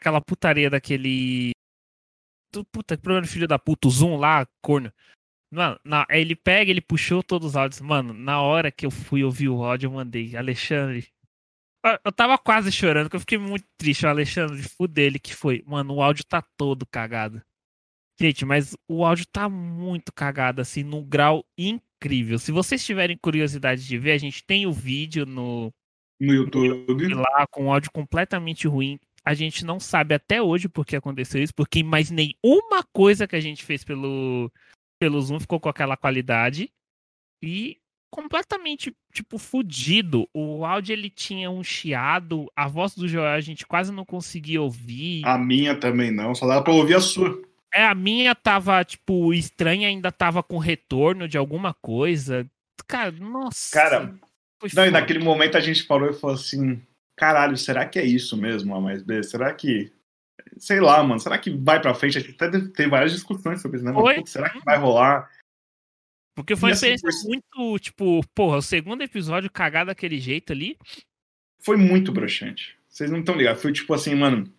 aquela putaria daquele puta, que problema filho da puta, o Zoom lá, corno. Mano, na, ele pega, ele puxou todos os áudios. Mano, na hora que eu fui ouvir o áudio, eu mandei, Alexandre. Eu tava quase chorando, porque eu fiquei muito triste. O Alexandre, dele que foi. Mano, o áudio tá todo cagado. Gente, mas o áudio tá muito cagado, assim, num grau incrível. Se vocês tiverem curiosidade de ver, a gente tem o vídeo no, no YouTube. Lá com áudio completamente ruim. A gente não sabe até hoje por que aconteceu isso, porque mais nenhuma coisa que a gente fez pelo, pelo Zoom ficou com aquela qualidade. E completamente, tipo, fudido. O áudio ele tinha um chiado, a voz do Joel a gente quase não conseguia ouvir. A minha também não, só dava pra ouvir a sua. É, a minha tava, tipo, estranha, ainda tava com retorno de alguma coisa. Cara, nossa. Cara, não, e naquele momento a gente parou e falou assim: caralho, será que é isso mesmo, A mais B? Será que. Sei lá, mano, será que vai pra frente? A gente até tem várias discussões sobre isso, né? Mas, será que vai rolar? Porque foi uma assim, muito, tipo, porra, o segundo episódio cagado daquele jeito ali. Foi muito broxante. Vocês não estão ligados. Foi tipo assim, mano,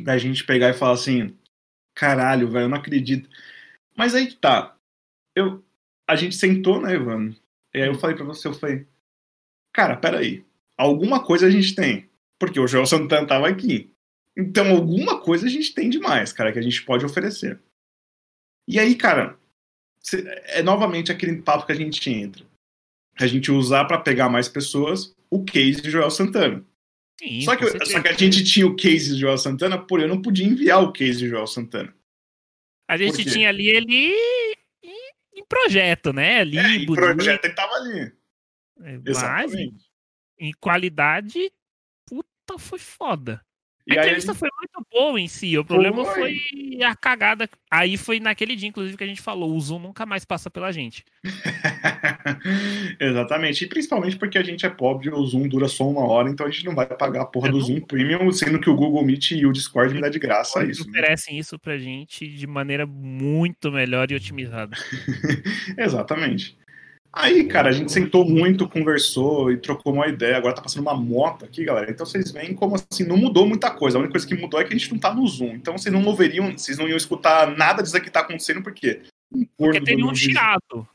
da gente pegar e falar assim: caralho, velho, eu não acredito. Mas aí que tá. Eu, a gente sentou, né, Ivan? E aí eu falei pra você, eu falei, cara, peraí, alguma coisa a gente tem. Porque o Joel Santana tava aqui. Então, alguma coisa a gente tem demais, cara, que a gente pode oferecer. E aí, cara, é novamente aquele papo que a gente entra. A gente usar para pegar mais pessoas o case de Joel Santana. Sim, só, que, só que a gente tinha o case de Joel Santana, porém eu não podia enviar o case de Joel Santana. A gente tinha ali ele em projeto, né? Ali, é, em projeto ele tava ali. É, mas em qualidade, puta, foi foda. A entrevista foi muito boa em si. O problema foi. foi. a cagada. Aí foi naquele dia, inclusive, que a gente falou: o Zoom nunca mais passa pela gente. Exatamente. E principalmente porque a gente é pobre e o Zoom dura só uma hora, então a gente não vai pagar a porra é do Zoom Premium, sendo que o Google Meet e o Discord me dá de graça Eles isso. Eles né? oferecem né? isso pra gente de maneira muito melhor e otimizada. Exatamente. Aí, cara, a gente sentou muito, conversou e trocou uma ideia. Agora tá passando uma moto aqui, galera. Então vocês veem como assim, não mudou muita coisa. A única coisa que mudou é que a gente não tá no Zoom. Então vocês não ouviriam, vocês não iam escutar nada disso que tá acontecendo, porque. Um porque tem um chiado.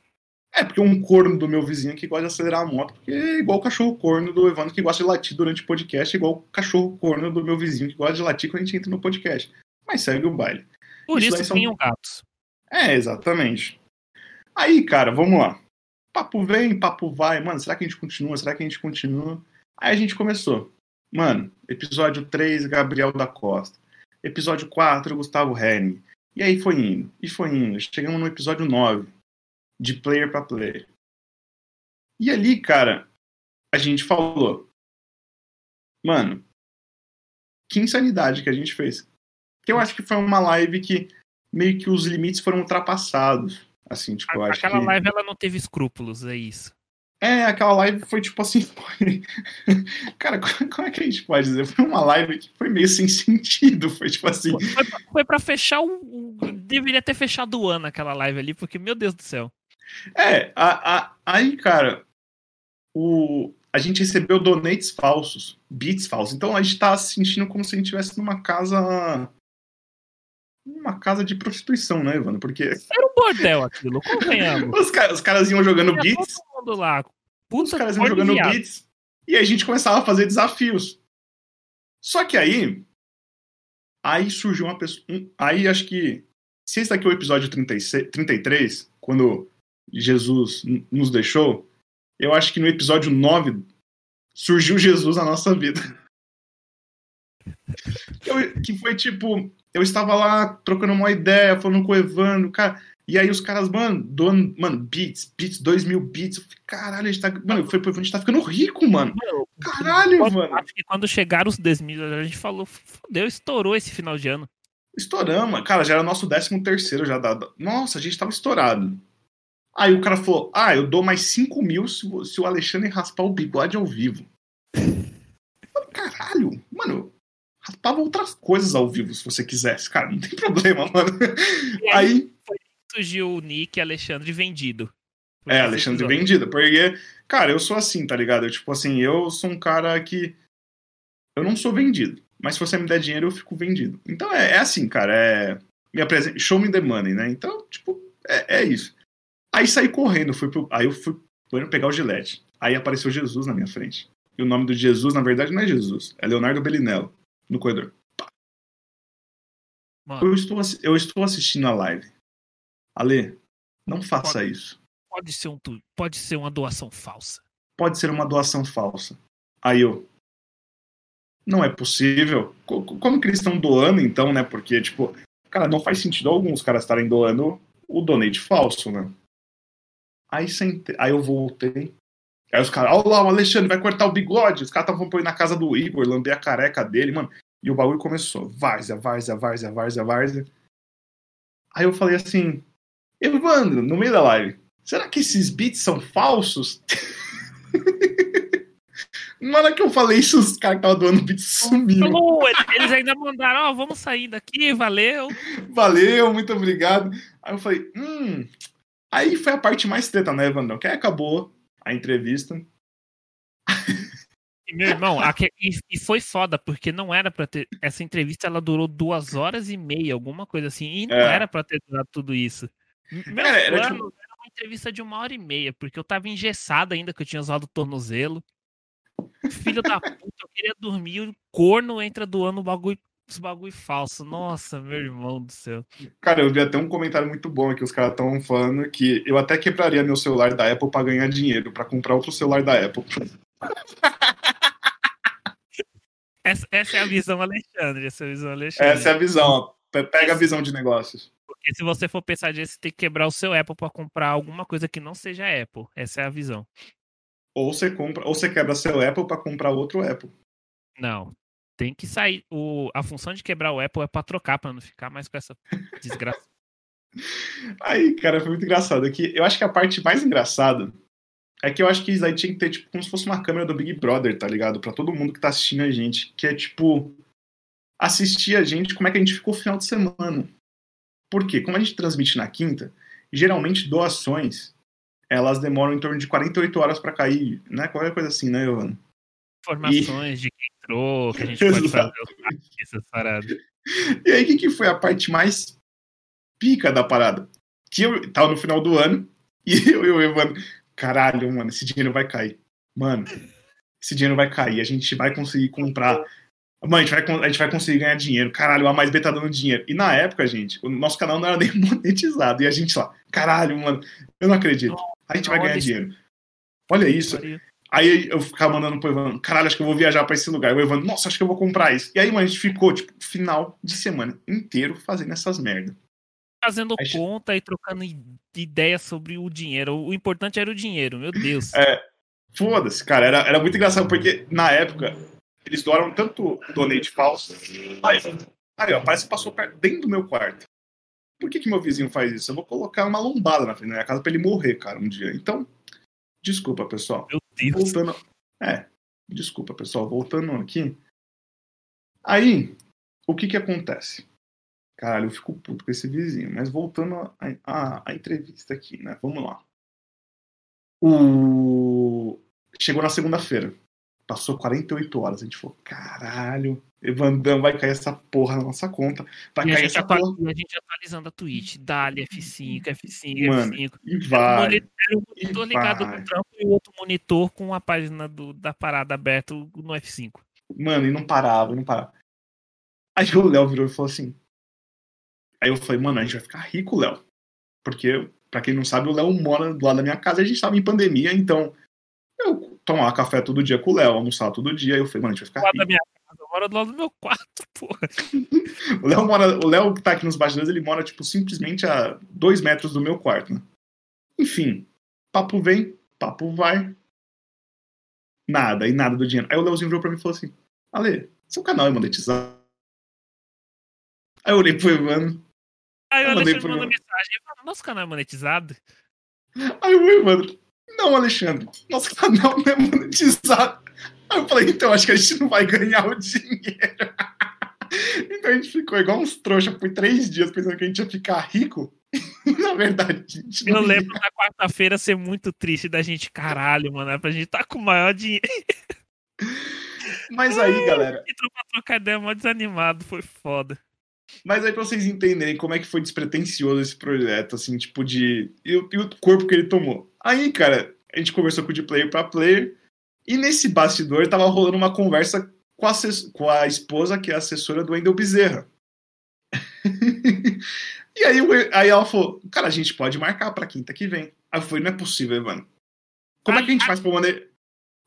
É, porque um corno do meu vizinho que gosta de acelerar a moto, porque é igual o cachorro corno do Evandro que gosta de latir durante o podcast, igual o cachorro corno do meu vizinho que gosta de latir quando a gente entra no podcast. Mas segue o baile. Por isso, isso tem são... gatos. É, exatamente. Aí, cara, vamos lá papo vem, papo vai. Mano, será que a gente continua? Será que a gente continua? Aí a gente começou. Mano, episódio 3, Gabriel da Costa. Episódio 4, Gustavo Henning. E aí foi indo, e foi indo. Chegamos no episódio 9, de player para player. E ali, cara, a gente falou. Mano, que insanidade que a gente fez. Que eu acho que foi uma live que meio que os limites foram ultrapassados. Assim, tipo, acho Aquela que... live ela não teve escrúpulos, é isso. É, aquela live foi tipo assim. Foi... Cara, como é que a gente pode dizer? Foi uma live que foi meio sem sentido. Foi tipo assim. Foi, foi pra fechar o. Deveria ter fechado o ano aquela live ali, porque, meu Deus do céu. É, a, a, aí, cara, o, a gente recebeu donates falsos, bits falsos. Então a gente tá se sentindo como se a gente estivesse numa casa uma casa de prostituição, né, Evandro? Porque. Era um bordel aquilo, convenhamos. os, os caras iam jogando beats. Todo mundo lá. Puta os caras iam jogando viado. beats. E a gente começava a fazer desafios. Só que aí. Aí surgiu uma pessoa. Aí acho que. Se esse daqui é o episódio 36, 33, quando Jesus nos deixou, eu acho que no episódio 9 surgiu Jesus na nossa vida. que foi tipo, eu estava lá trocando uma ideia, falando com o Evandro, cara, E aí os caras, mano, doando, mano, bits, bits, dois mil bits. Caralho, a gente tá. Mano, foi, a gente tá ficando rico, mano. Caralho, mano. Acho que quando chegaram os 10 mil, a gente falou, fodeu, estourou esse final de ano. Estouramos, cara, já era nosso décimo terceiro já dado. Nossa, a gente tava estourado. Aí o cara falou: Ah, eu dou mais 5 mil se, se o Alexandre raspar o bigode ao vivo. Caralho, mano, raspava outras coisas ao vivo se você quisesse, cara, não tem problema, mano. Aí, aí surgiu o nick Alexandre Vendido. É, Alexandre episódio. Vendido, porque, cara, eu sou assim, tá ligado? Eu, tipo assim, eu sou um cara que. Eu não sou vendido, mas se você me der dinheiro, eu fico vendido. Então é, é assim, cara, é. Me apresenta, show me the money, né? Então, tipo, é, é isso. Aí saí correndo, fui pro, aí eu fui pegar o gilete. Aí apareceu Jesus na minha frente. E o nome do Jesus, na verdade, não é Jesus, é Leonardo Bellinello, no corredor. Eu estou, eu estou assistindo a live. Ale, não faça pode, isso. Pode ser, um, pode ser uma doação falsa. Pode ser uma doação falsa. Aí eu. Não é possível. Como que eles estão doando, então, né? Porque, tipo, cara, não faz sentido alguns caras estarem doando o donate falso, né? Aí, sente... aí eu voltei. Aí os caras, olha lá, o Alexandre vai cortar o bigode. Os caras estavam pôr na casa do Igor, lamber a careca dele, mano. E o bagulho começou. Várzea, várzea, várzea, várzea, várzea. Aí eu falei assim, Evandro, no meio da live, será que esses beats são falsos? Na hora que eu falei isso, os caras que estavam doando beats sumiram. Eles ainda mandaram, ó, oh, vamos sair daqui, valeu. Valeu, muito obrigado. Aí eu falei, hum. Aí foi a parte mais treta, né, Evandro? Que aí acabou a entrevista. Meu irmão, e, foi foda, porque não era pra ter. Essa entrevista ela durou duas horas e meia, alguma coisa assim, e não é. era pra ter durado tudo isso. Meu era, era, plano tipo... era uma entrevista de uma hora e meia, porque eu tava engessado ainda, que eu tinha usado o tornozelo. Filho da puta, eu queria dormir, o corno entra doando o bagulho os bagulho falso. Nossa, meu irmão do céu. Cara, eu vi até um comentário muito bom aqui, os caras estão falando que eu até quebraria meu celular da Apple para ganhar dinheiro, para comprar outro celular da Apple. essa, essa, é a visão, Alexandre. Essa é a visão, Alexandre. Essa é a visão, ó. Pega a visão de negócios. Porque se você for pensar disso, você tem que quebrar o seu Apple para comprar alguma coisa que não seja Apple. Essa é a visão. Ou você compra, ou você quebra seu Apple para comprar outro Apple. Não, tem que sair. O, a função de quebrar o Apple é pra trocar, pra não ficar mais com essa desgraça. Aí, cara, foi muito engraçado. Aqui, eu acho que a parte mais engraçada é que eu acho que isso aí tinha que ter, tipo, como se fosse uma câmera do Big Brother, tá ligado? Pra todo mundo que tá assistindo a gente. Que é, tipo, assistir a gente, como é que a gente ficou no final de semana. Por quê? Como a gente transmite na quinta, geralmente doações, elas demoram em torno de 48 horas para cair, né? Qualquer coisa assim, né, Giovanni? Informações e... de entrou, que a gente pode fazer essas paradas. E aí, o que, que foi a parte mais pica da parada? Que eu tava no final do ano e eu e o Evandro, caralho, mano, esse dinheiro vai cair. Mano, esse dinheiro vai cair, a gente vai conseguir comprar. Mano, a gente vai, a gente vai conseguir ganhar dinheiro. Caralho, o A mais B tá dando dinheiro. E na época, gente, o nosso canal não era nem monetizado. E a gente lá, caralho, mano, eu não acredito. A gente vai ganhar dinheiro. Olha isso. Aí eu ficava mandando pro Evandro, caralho, acho que eu vou viajar pra esse lugar. O Evandro, nossa, acho que eu vou comprar isso. E aí, mano, a gente ficou, tipo, final de semana inteiro fazendo essas merdas. Fazendo aí, conta e trocando ideias sobre o dinheiro. O importante era o dinheiro, meu Deus. É, foda-se, cara. Era, era muito engraçado, porque na época eles doaram tanto donate falso. Aí, aí ó, parece que passou dentro do meu quarto. Por que, que meu vizinho faz isso? Eu vou colocar uma lombada na frente da minha casa pra ele morrer, cara, um dia. Então, desculpa, pessoal. Meu Voltando. É, desculpa, pessoal. Voltando aqui. Aí, o que que acontece? Caralho, eu fico puto com esse vizinho. Mas voltando à entrevista aqui, né? Vamos lá. O... Chegou na segunda-feira. Passou 48 horas. A gente falou, caralho, Evandão vai cair essa porra na nossa conta. Vai e cair essa porra. E a gente atualizando a Twitch. Dali F5, F5, Mano, F5. E vai. Era um monitor ligado vai. no trampo e o outro monitor com a página do, da parada aberta no F5. Mano, e não parava, não parava. Aí o Léo virou e falou assim. Aí eu falei, mano, a gente vai ficar rico, Léo. Porque, pra quem não sabe, o Léo mora do lado da minha casa, a gente tava em pandemia, então eu tomava café todo dia com o Léo, almoçava todo dia. Aí eu falei, mano, a gente vai ficar rico. Da minha casa, mora do lado do meu quarto, porra. o Léo mora. O Léo que tá aqui nos bastidores, ele mora, tipo, simplesmente a dois metros do meu quarto, né? Enfim, papo vem, papo vai. Nada, e nada do dinheiro. Aí o Léozinho virou pra mim e falou assim: Ale, seu canal é monetizado. Aí eu olhei pro Evandro. Aí o Eu mandei Alexandre pro Evandro. mensagem. Nosso canal é monetizado? Aí o Evandro, não, Alexandre, nosso canal não é monetizado. Aí eu falei, então acho que a gente não vai ganhar o dinheiro. então a gente ficou igual uns trouxa por três dias pensando que a gente ia ficar rico. Na verdade, a gente Eu não ia. lembro da quarta-feira ser muito triste da gente, caralho, mano. É pra gente tá com o maior dinheiro. Mas aí, galera, Entrou pra trocar ideia mó desanimado, foi foda. Mas aí pra vocês entenderem como é que foi despretensioso esse projeto, assim, tipo de. E o, e o corpo que ele tomou. Aí, cara, a gente conversou com o de player pra player, e nesse bastidor tava rolando uma conversa com a, com a esposa, que é assessora do Wendel Bezerra. e aí, aí ela falou: Cara, a gente pode marcar pra quinta que vem. Aí eu falei: Não é possível, mano. Como é que a gente faz pra maneira.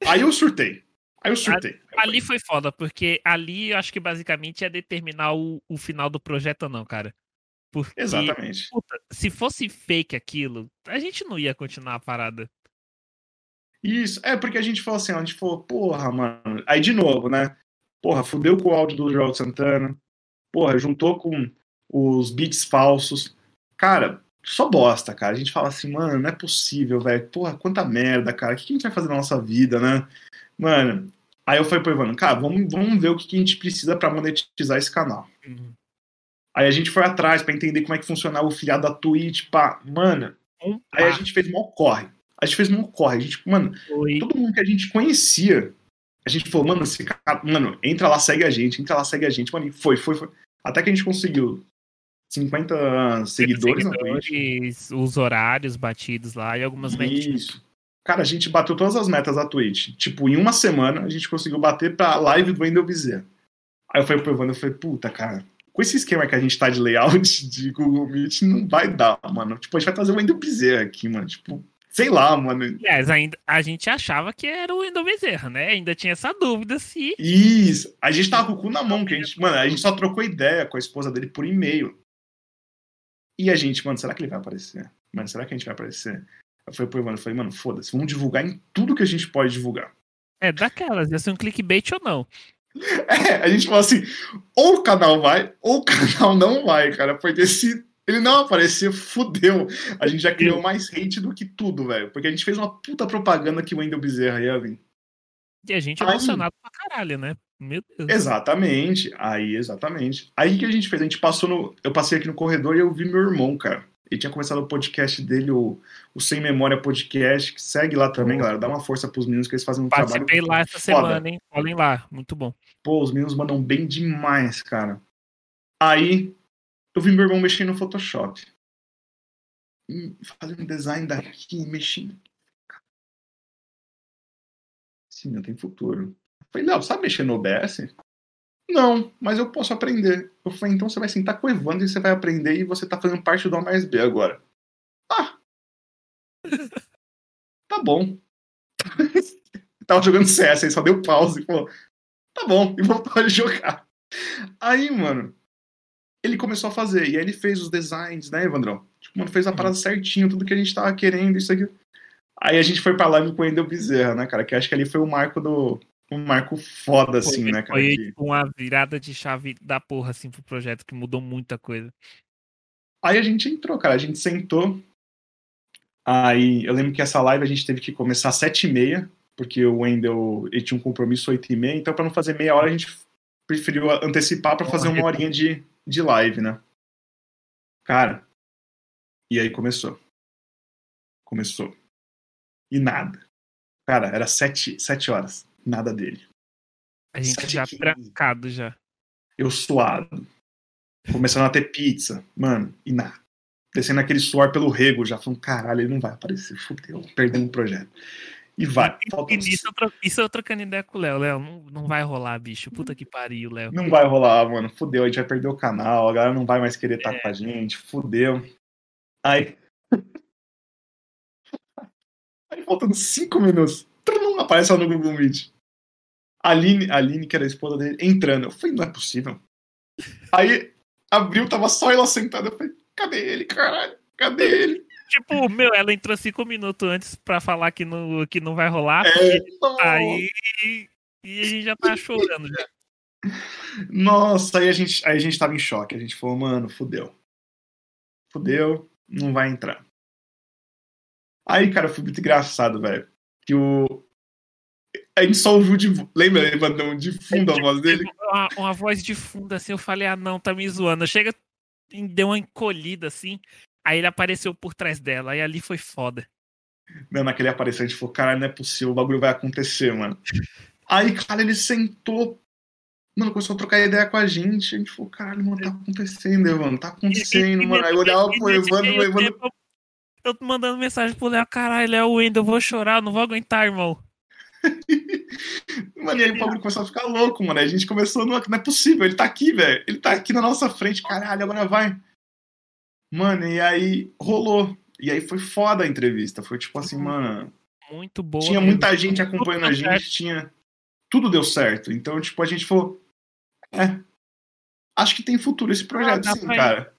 Aí eu surtei. Aí eu surtei. Ali foi foda, porque ali eu acho que basicamente ia determinar o, o final do projeto ou não, cara. Porque, Exatamente. puta, se fosse fake aquilo, a gente não ia continuar a parada. Isso, é porque a gente falou assim, a gente falou, porra, mano. Aí de novo, né? Porra, fudeu com o áudio do Joel Santana. Porra, juntou com os beats falsos. Cara, só bosta, cara. A gente fala assim, mano, não é possível, velho. Porra, quanta merda, cara. O que a gente vai fazer na nossa vida, né? Mano. Aí eu falei pro Ivano, cara, vamos, vamos ver o que que a gente precisa pra monetizar esse canal. Aí a gente foi atrás pra entender como é que funcionava o filiado da Twitch, pá. Mano, Um aí a gente fez mó corre. A gente fez mó corre. A gente, mano, foi- todo mundo que a gente conhecia, a gente falou, mano, esse cara, mano, entra lá, segue a gente, entra lá, segue a gente, mano, e foi, foi, foi. Até que a gente conseguiu 50 seguidores, na Twitch. seguidores, os horários batidos lá e algumas metinhas. Isso. Cara, a gente bateu todas as metas da Twitch. Tipo, em uma semana, a gente conseguiu bater pra live do Wendel Bezerra. Aí eu falei pro Evandro, eu falei, puta, cara, com esse esquema que a gente tá de layout de Google Meet, não vai dar, mano. Tipo, a gente vai trazer o Wendel Bezerra aqui, mano. Tipo, sei lá, mano. Aliás, ainda, a gente achava que era o Wendel Bezerra, né? Ainda tinha essa dúvida se. Isso. A gente tava com o cu na mão, que a gente, mano, a gente só trocou ideia com a esposa dele por e-mail. E a gente, mano, será que ele vai aparecer? Mano, será que a gente vai aparecer? Eu falei pro Evandro, eu falei, mano, foda-se, vamos divulgar em tudo que a gente pode divulgar. É daquelas, ia ser um clickbait ou não. É, a gente falou assim, ou o canal vai, ou o canal não vai, cara, porque se ele não aparecer, fudeu. A gente já criou mais hate do que tudo, velho, porque a gente fez uma puta propaganda que o Wendel Bezerra ia vir. E a gente Aí- emocionado pra caralho, né? Meu Deus. Exatamente. Aí, exatamente. Aí o que a gente fez? A gente passou no. Eu passei aqui no corredor e eu vi meu irmão, cara. Ele tinha começado o podcast dele, o, o Sem Memória Podcast, que segue lá também, galera. Dá uma força pros meninos que eles fazem um trabalho. Participei lá essa foda. semana, hein? Olhem lá, muito bom. Pô, os meninos mandam bem demais, cara. Aí eu vi meu irmão mexendo no Photoshop. Fazendo design daqui, mexendo. Sim, não tem futuro. Eu falei, Léo, sabe mexer no OBS? Não, mas eu posso aprender. Eu falei, então você vai sentar com o Evandro e você vai aprender e você tá fazendo parte do AMSB agora. Ah! tá bom. Tava jogando CS, aí só deu pause e falou, tá bom, e voltou a jogar. Aí, mano, ele começou a fazer, e aí ele fez os designs, né, Evandrão? Tipo, mano, fez a parada certinho, tudo que a gente tava querendo, isso aqui. Aí a gente foi pra live com o Endel Bezerra, né, cara? Que acho que ali foi o marco do. Um marco foda, assim, foi, né, cara? Foi que- tipo, uma virada de chave da porra, assim, pro projeto, que mudou muita coisa. Aí a gente entrou, cara. A gente sentou. Aí eu lembro que essa live a gente teve que começar às sete e meia, porque o Wendel ele tinha um compromisso oito e meia, então pra não fazer meia hora a gente preferiu antecipar pra fazer uma horinha de, de live, né? Cara, e aí começou. Começou. E nada. Cara, era sete, sete horas. Nada dele. A gente Sete já e quinze. trancado já. Eu suado. Começando a ter pizza. Mano, e nada. Descendo aquele suor pelo rego, já falando, caralho, ele não vai aparecer. Fudeu, perdendo o projeto. E vai. E nisso eu, tro... isso eu trocando ideia com o Léo. Léo, não, não vai rolar, bicho. Puta que pariu, Léo. Não vai rolar, mano. Fudeu, a gente vai perder o canal, a galera não vai mais querer estar É. com a gente. Fudeu. Aí. Aí faltando cinco minutos. Trum, aparece lá no Google Meet. A Aline, a Aline, que era a esposa dele, entrando. Eu falei, não é possível. Aí abriu, tava só ela sentada. Eu falei, cadê ele, caralho? Cadê ele? Tipo, meu, ela entrou cinco minutos antes pra falar que não, que não vai rolar. É, aí e a gente já tá chorando já. Nossa, aí a gente, aí a gente tava em choque. A gente falou, mano, fudeu. Fudeu, não vai entrar. Aí, cara, foi muito engraçado, velho. Que o. A gente só ouviu de. Lembra, Evandão, de fundo a voz dele? Uma, uma, voz de fundo, assim, eu falei, ah, não, tá me zoando. Chega, deu uma encolhida, assim. Aí ele apareceu por trás dela, aí ali foi foda. Não, naquele apareceu, a gente falou, caralho, não é possível, o bagulho vai acontecer, mano. Aí, cara, ele sentou, mano, começou a trocar ideia com a gente. A gente falou, caralho, mano, tá acontecendo, Evandro, tá acontecendo, mano. Aí eu olhava pro Evandro, o Evandro. Eu tô mandando mensagem pro Léo, caralho, Léo Wendel, eu vou chorar, não vou aguentar, irmão. mano, e aí o Pablo começou a ficar louco, mano. A gente começou, não, não é possível, ele tá aqui, velho. Ele tá aqui na nossa frente, caralho, agora vai. Mano, e aí rolou. E aí foi foda a entrevista. Foi tipo assim, mano. Muito boa. Tinha muita gente acompanhando a gente, tinha tudo deu certo. Então, tipo, a gente falou, é, acho que tem futuro esse projeto, ah, sim, cara.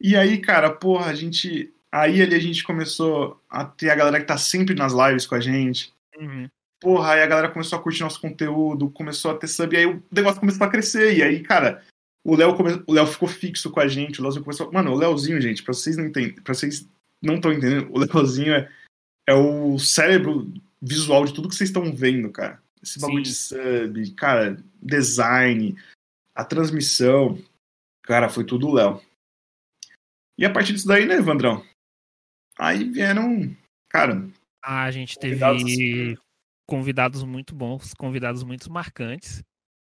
E aí, cara, porra, a gente. Aí ali a gente começou a ter a galera que tá sempre nas lives com a gente. Uhum. Porra, aí a galera começou a curtir nosso conteúdo, começou a ter sub, e aí o negócio começou a crescer. E aí, cara, o Léo come... o Léo ficou fixo com a gente, o Léozinho começou. Mano, o Léozinho, gente, pra vocês não entendem, pra vocês não estão entendendo, o Léozinho é, é o cérebro visual de tudo que vocês estão vendo, cara. Esse bagulho de sub, cara, design, a transmissão, cara, foi tudo o Léo. E a partir disso daí, né, Evandrão? Aí vieram, cara. Ah, a gente teve convidados, convidados muito bons, convidados muito marcantes.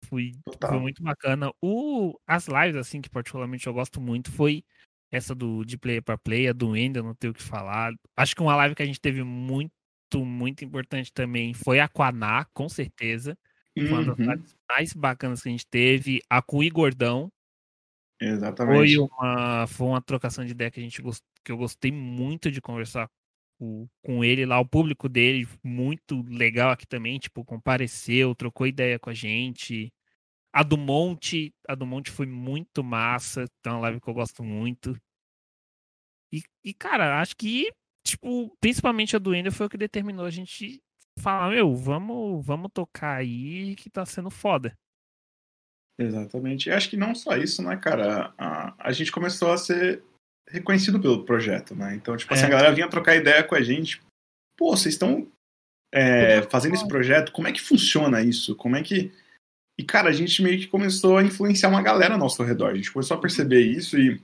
Foi, foi muito bacana. O, as lives, assim, que particularmente eu gosto muito, foi essa do de player para player, do Wendel, não tenho o que falar. Acho que uma live que a gente teve muito muito importante também foi a Quaná, com certeza. Uhum. Uma das uhum. mais bacanas que a gente teve. A Cui Gordão. Exatamente. Foi uma, foi uma trocação de ideia que, a gente gost, que eu gostei muito de conversar com, com ele lá. O público dele, muito legal aqui também. Tipo, compareceu, trocou ideia com a gente. A do Monte, a do Monte foi muito massa. Então, é uma live que eu gosto muito. E, e cara, acho que tipo, principalmente a do Ender foi o que determinou a gente falar, meu, vamos, vamos tocar aí que tá sendo foda. Exatamente. E acho que não só isso, né, cara? A, a gente começou a ser reconhecido pelo projeto, né? Então, tipo, é. assim, a galera vinha trocar ideia com a gente. Pô, vocês estão é, fazendo esse projeto, como é que funciona isso? Como é que. E, cara, a gente meio que começou a influenciar uma galera ao nosso redor. A gente começou a perceber isso e.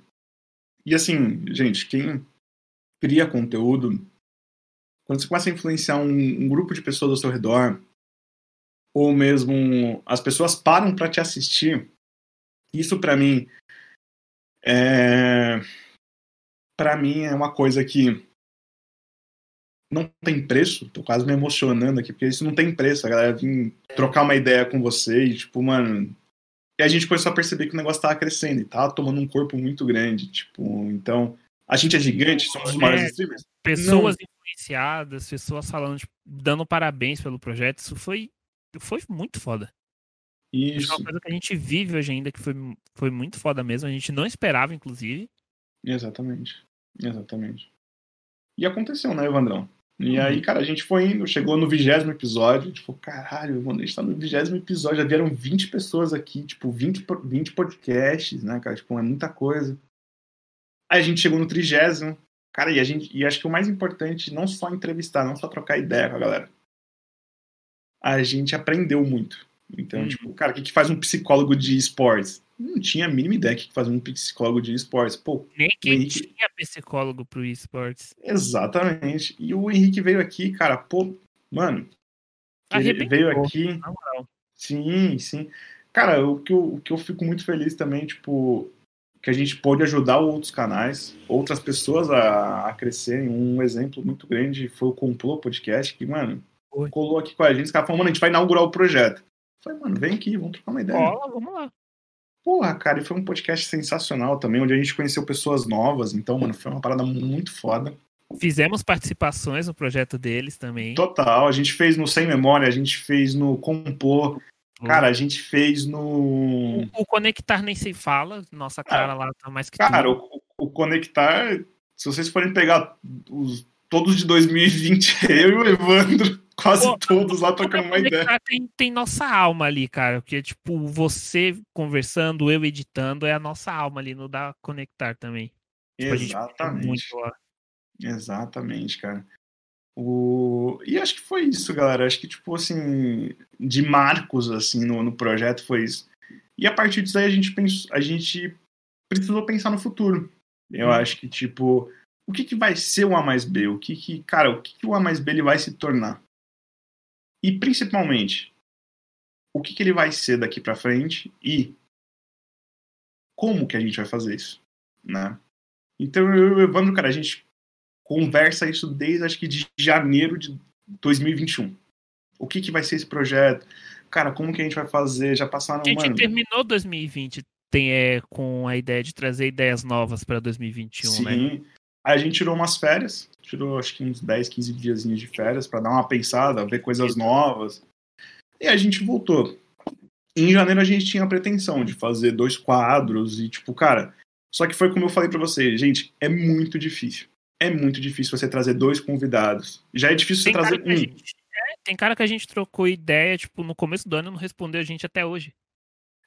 E assim, gente, quem cria conteúdo, quando você começa a influenciar um, um grupo de pessoas ao seu redor, ou mesmo as pessoas param para te assistir, isso para mim é para mim é uma coisa que não tem preço. Tô quase me emocionando aqui, porque isso não tem preço. A galera vir trocar uma ideia com você e, tipo, mano. E a gente começou a perceber que o negócio tava crescendo e tava tomando um corpo muito grande. Tipo, então a gente é gigante, somos os maiores é, streamers. Pessoas não. influenciadas, pessoas falando, tipo, dando parabéns pelo projeto, isso foi, foi muito foda. Isso. É uma coisa que a gente vive hoje ainda, que foi, foi muito foda mesmo, a gente não esperava, inclusive. Exatamente, exatamente. E aconteceu, né, Evandrão? E uhum. aí, cara, a gente foi indo, chegou no vigésimo episódio, falou, caralho, mano, a gente tá no vigésimo episódio, já vieram 20 pessoas aqui, tipo, 20, 20 podcasts, né, cara? Tipo, é muita coisa. Aí a gente chegou no trigésimo. Cara, e, a gente, e acho que o mais importante, não só entrevistar, não só trocar ideia com a galera. A gente aprendeu muito. Então, hum. tipo, cara, o que, que faz um psicólogo de esportes? Não tinha a mínima ideia do que faz um psicólogo de esportes. Pô, Nem quem Henrique... tinha psicólogo pro esportes. Exatamente. E o Henrique veio aqui, cara, pô, mano. Ele veio aqui. Sim, sim. Cara, o que, eu, o que eu fico muito feliz também, tipo, que a gente pode ajudar outros canais, outras pessoas a, a crescerem. Um exemplo muito grande foi o Complô Podcast, que, mano, Oi. colou aqui com a gente. Os caras falaram, mano, a gente vai inaugurar o projeto. Eu falei, mano, vem aqui, vamos trocar uma ideia. Ó, vamos lá. Porra, cara, e foi um podcast sensacional também, onde a gente conheceu pessoas novas. Então, mano, foi uma parada muito foda. Fizemos participações no projeto deles também. Total, a gente fez no Sem Memória, a gente fez no Compor. Cara, a gente fez no. O, o Conectar nem se fala, nossa cara ah, lá tá mais que. Cara, o, o, Conectar, se vocês forem pegar os, todos de 2020, eu e o Evandro, quase Pô, todos lá trocando uma ideia. Tem, tem nossa alma ali, cara, porque, tipo, você conversando, eu editando, é a nossa alma ali no da Conectar também. Tipo, Exatamente. Exatamente, cara. O... E acho que foi isso, galera. Acho que, tipo, assim, de marcos, assim, no, no projeto foi isso. E a partir disso aí a gente, pensou, a gente precisou pensar no futuro. Eu hum. acho que, tipo, o que, que vai ser o A mais B? O que que, cara, o que, que o A mais B ele vai se tornar? E, principalmente, o que, que ele vai ser daqui para frente e como que a gente vai fazer isso, né? Então, eu e o Evandro, cara, a gente conversa isso desde acho que de janeiro de 2021. O que, que vai ser esse projeto? Cara, como que a gente vai fazer? Já passaram. A gente mano... terminou 2020 tem, é, com a ideia de trazer ideias novas para 2021, Sim. né? Aí a gente tirou umas férias, tirou acho que uns 10, 15 dias de férias para dar uma pensada, ver coisas novas. E a gente voltou. Em janeiro a gente tinha a pretensão de fazer dois quadros e tipo, cara, só que foi como eu falei para você, gente, é muito difícil é muito difícil você trazer dois convidados. Já é difícil tem você trazer um. Gente, é, tem cara que a gente trocou ideia, tipo, no começo do ano e não respondeu a gente até hoje.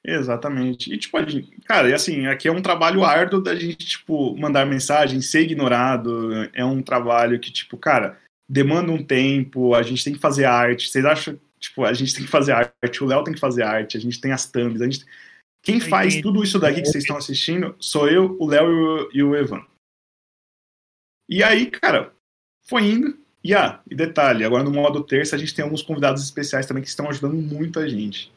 Exatamente. E, tipo, gente, cara, e assim, aqui é um trabalho árduo da gente, tipo, mandar mensagem, ser ignorado. É um trabalho que, tipo, cara, demanda um tempo, a gente tem que fazer arte. Vocês acham, tipo, a gente tem que fazer arte, o Léo tem que fazer arte, a gente tem as thumbs, a gente. Quem faz tudo isso daqui que vocês estão assistindo sou eu, o Léo e o Evan. E aí, cara, foi indo. E ah, e detalhe, agora no modo terça a gente tem alguns convidados especiais também que estão ajudando muito a gente.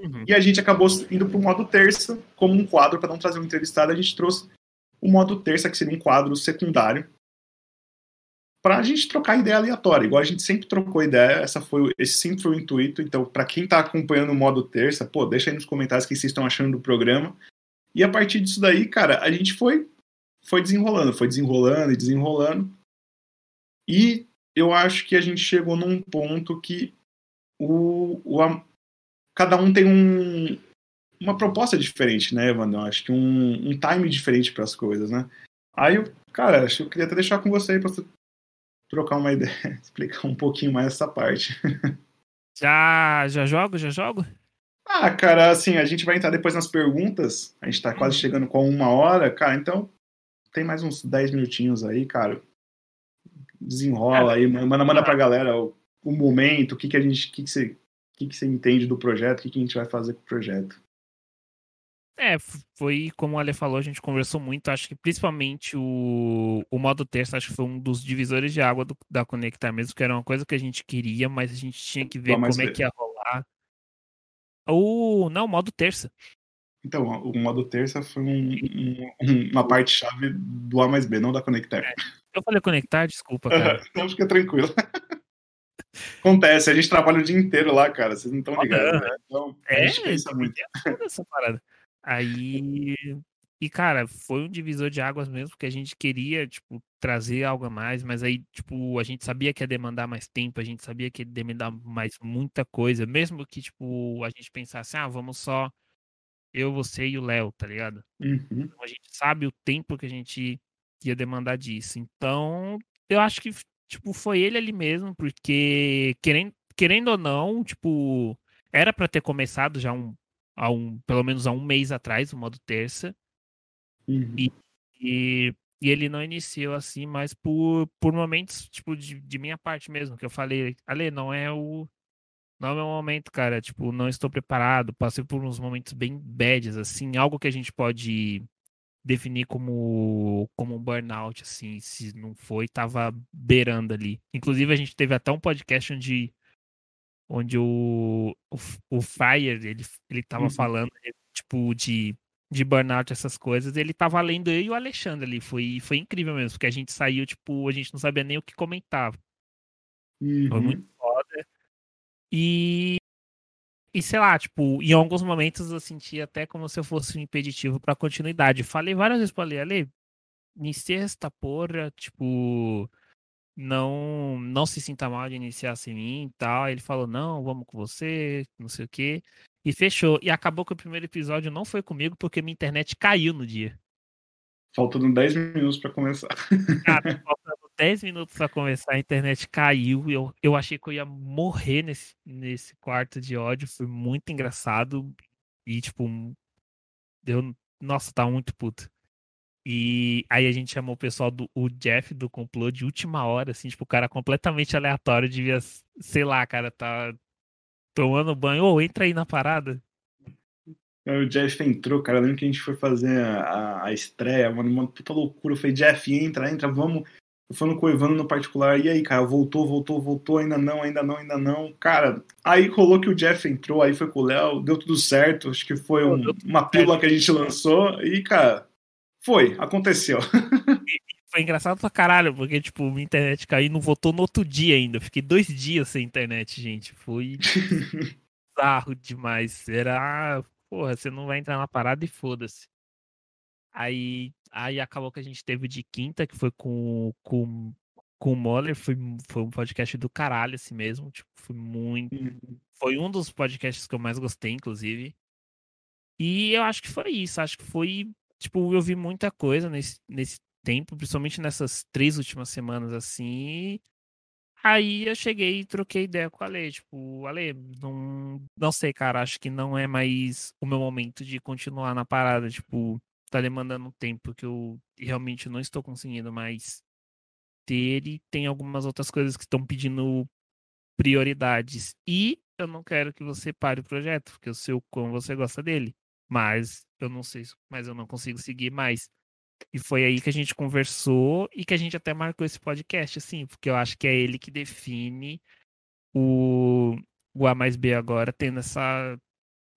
Uhum. E a gente acabou indo para o modo terça como um quadro para não trazer um entrevistado, a gente trouxe o modo terça que seria um quadro secundário para a gente trocar ideia aleatória, igual a gente sempre trocou ideia, essa foi esse sempre foi o intuito. Então, para quem está acompanhando o modo terça, pô, deixa aí nos comentários o que vocês estão achando do programa. E a partir disso daí, cara, a gente foi foi desenrolando, foi desenrolando e desenrolando. E eu acho que a gente chegou num ponto que o, o cada um tem um, uma proposta diferente, né, Evandro? Acho que um, um time diferente para as coisas, né? Aí, eu, cara, acho que eu queria até deixar com você aí para você trocar uma ideia, explicar um pouquinho mais essa parte. Já, já jogo, já jogo? Ah, cara, assim, a gente vai entrar depois nas perguntas. A gente tá quase uhum. chegando com uma hora, cara, então tem mais uns 10 minutinhos aí, cara. Desenrola aí, manda, manda pra galera o, o momento, o que, que a gente. O que, que, você, que, que você entende do projeto, o que, que a gente vai fazer com o projeto. É, foi como o Ale falou, a gente conversou muito. Acho que principalmente o, o modo terça, acho que foi um dos divisores de água do, da Conectar mesmo, que era uma coisa que a gente queria, mas a gente tinha que ver como ver. é que ia rolar. O, não, o modo terça. Então, o modo terça foi um, um, uma parte-chave do A mais B, não da Conectar. É, eu falei Conectar, desculpa, cara. então fica tranquilo. Acontece, a gente trabalha o dia inteiro lá, cara, vocês não estão ligados, né? Então, é, a gente pensa muito. essa parada. Aí. E, cara, foi um divisor de águas mesmo, porque a gente queria, tipo, trazer algo a mais, mas aí, tipo, a gente sabia que ia demandar mais tempo, a gente sabia que ia demandar mais muita coisa, mesmo que, tipo, a gente pensasse, ah, vamos só eu, você e o Léo, tá ligado? Uhum. Então a gente sabe o tempo que a gente ia demandar disso. Então, eu acho que, tipo, foi ele ali mesmo, porque querendo, querendo ou não, tipo, era para ter começado já um, há um, pelo menos há um mês atrás, o modo terça. Uhum. E, e, e, ele não iniciou assim, mas por, por momentos, tipo, de, de minha parte mesmo, que eu falei, Ale, não é o não é o meu momento, cara. Tipo, não estou preparado. Passei por uns momentos bem bads, assim. Algo que a gente pode definir como, como um burnout, assim. Se não foi, tava beirando ali. Inclusive, a gente teve até um podcast onde, onde o, o, o Fire, ele, ele tava uhum. falando, tipo, de, de burnout, essas coisas. Ele tava lendo eu e o Alexandre ali. Foi, foi incrível mesmo, porque a gente saiu, tipo, a gente não sabia nem o que comentar. Uhum. Foi muito foda. E, e sei lá, tipo, em alguns momentos eu senti até como se eu fosse um impeditivo pra continuidade. Falei várias vezes pra ler, Ale, inicia esta porra, tipo, não não se sinta mal de iniciar sem mim e tal. Aí ele falou, não, vamos com você, não sei o quê. E fechou. E acabou que o primeiro episódio não foi comigo porque minha internet caiu no dia. Faltando 10 minutos para começar. Cara, 10 minutos para começar, a internet caiu. Eu, eu achei que eu ia morrer nesse, nesse quarto de ódio. Foi muito engraçado. E, tipo, deu. Nossa, tá muito puto. E aí a gente chamou o pessoal do o Jeff do complô de última hora, assim, tipo, o cara completamente aleatório, devia, sei lá, cara, tá tomando banho, ou entra aí na parada. O Jeff entrou, cara. Eu lembro que a gente foi fazer a, a estreia, mano, uma puta loucura. Eu falei, Jeff, entra, entra, vamos. Eu falando com o Evandro no particular, e aí, cara, voltou, voltou, voltou, ainda não, ainda não, ainda não. Cara, aí rolou que o Jeff entrou, aí foi com o Léo, deu tudo certo. Acho que foi um, uma pílula que a gente lançou, e, cara, foi, aconteceu. foi engraçado pra caralho, porque, tipo, minha internet caiu e não voltou no outro dia ainda. fiquei dois dias sem internet, gente. Foi bizarro demais. Era porra, você não vai entrar na parada e foda-se. Aí, aí acabou que a gente teve de quinta, que foi com, com, com o Moller, foi, foi um podcast do caralho assim mesmo, tipo, foi muito... Uhum. Foi um dos podcasts que eu mais gostei, inclusive. E eu acho que foi isso, acho que foi, tipo, eu vi muita coisa nesse, nesse tempo, principalmente nessas três últimas semanas, assim, Aí eu cheguei e troquei ideia com a Ale, tipo, Ale, não, não sei, cara, acho que não é mais o meu momento de continuar na parada, tipo, tá demandando um tempo que eu realmente não estou conseguindo mais ter e tem algumas outras coisas que estão pedindo prioridades. E eu não quero que você pare o projeto, porque eu sei o quão você gosta dele, mas eu não sei, mas eu não consigo seguir mais. E foi aí que a gente conversou e que a gente até marcou esse podcast, assim, porque eu acho que é ele que define o, o A mais B agora, tendo essa.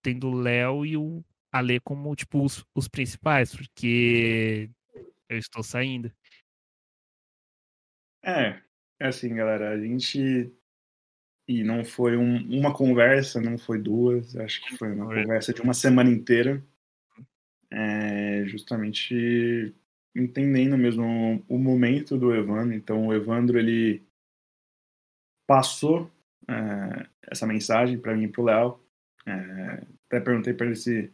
tendo o Léo e o Ale como, tipo, os, os principais, porque eu estou saindo. É, é assim, galera, a gente. E não foi um, uma conversa, não foi duas, acho que foi uma conversa de uma semana inteira é, justamente entendendo mesmo o momento do Evandro. Então, o Evandro ele passou é, essa mensagem para mim e para o Léo. É, até perguntei para ele se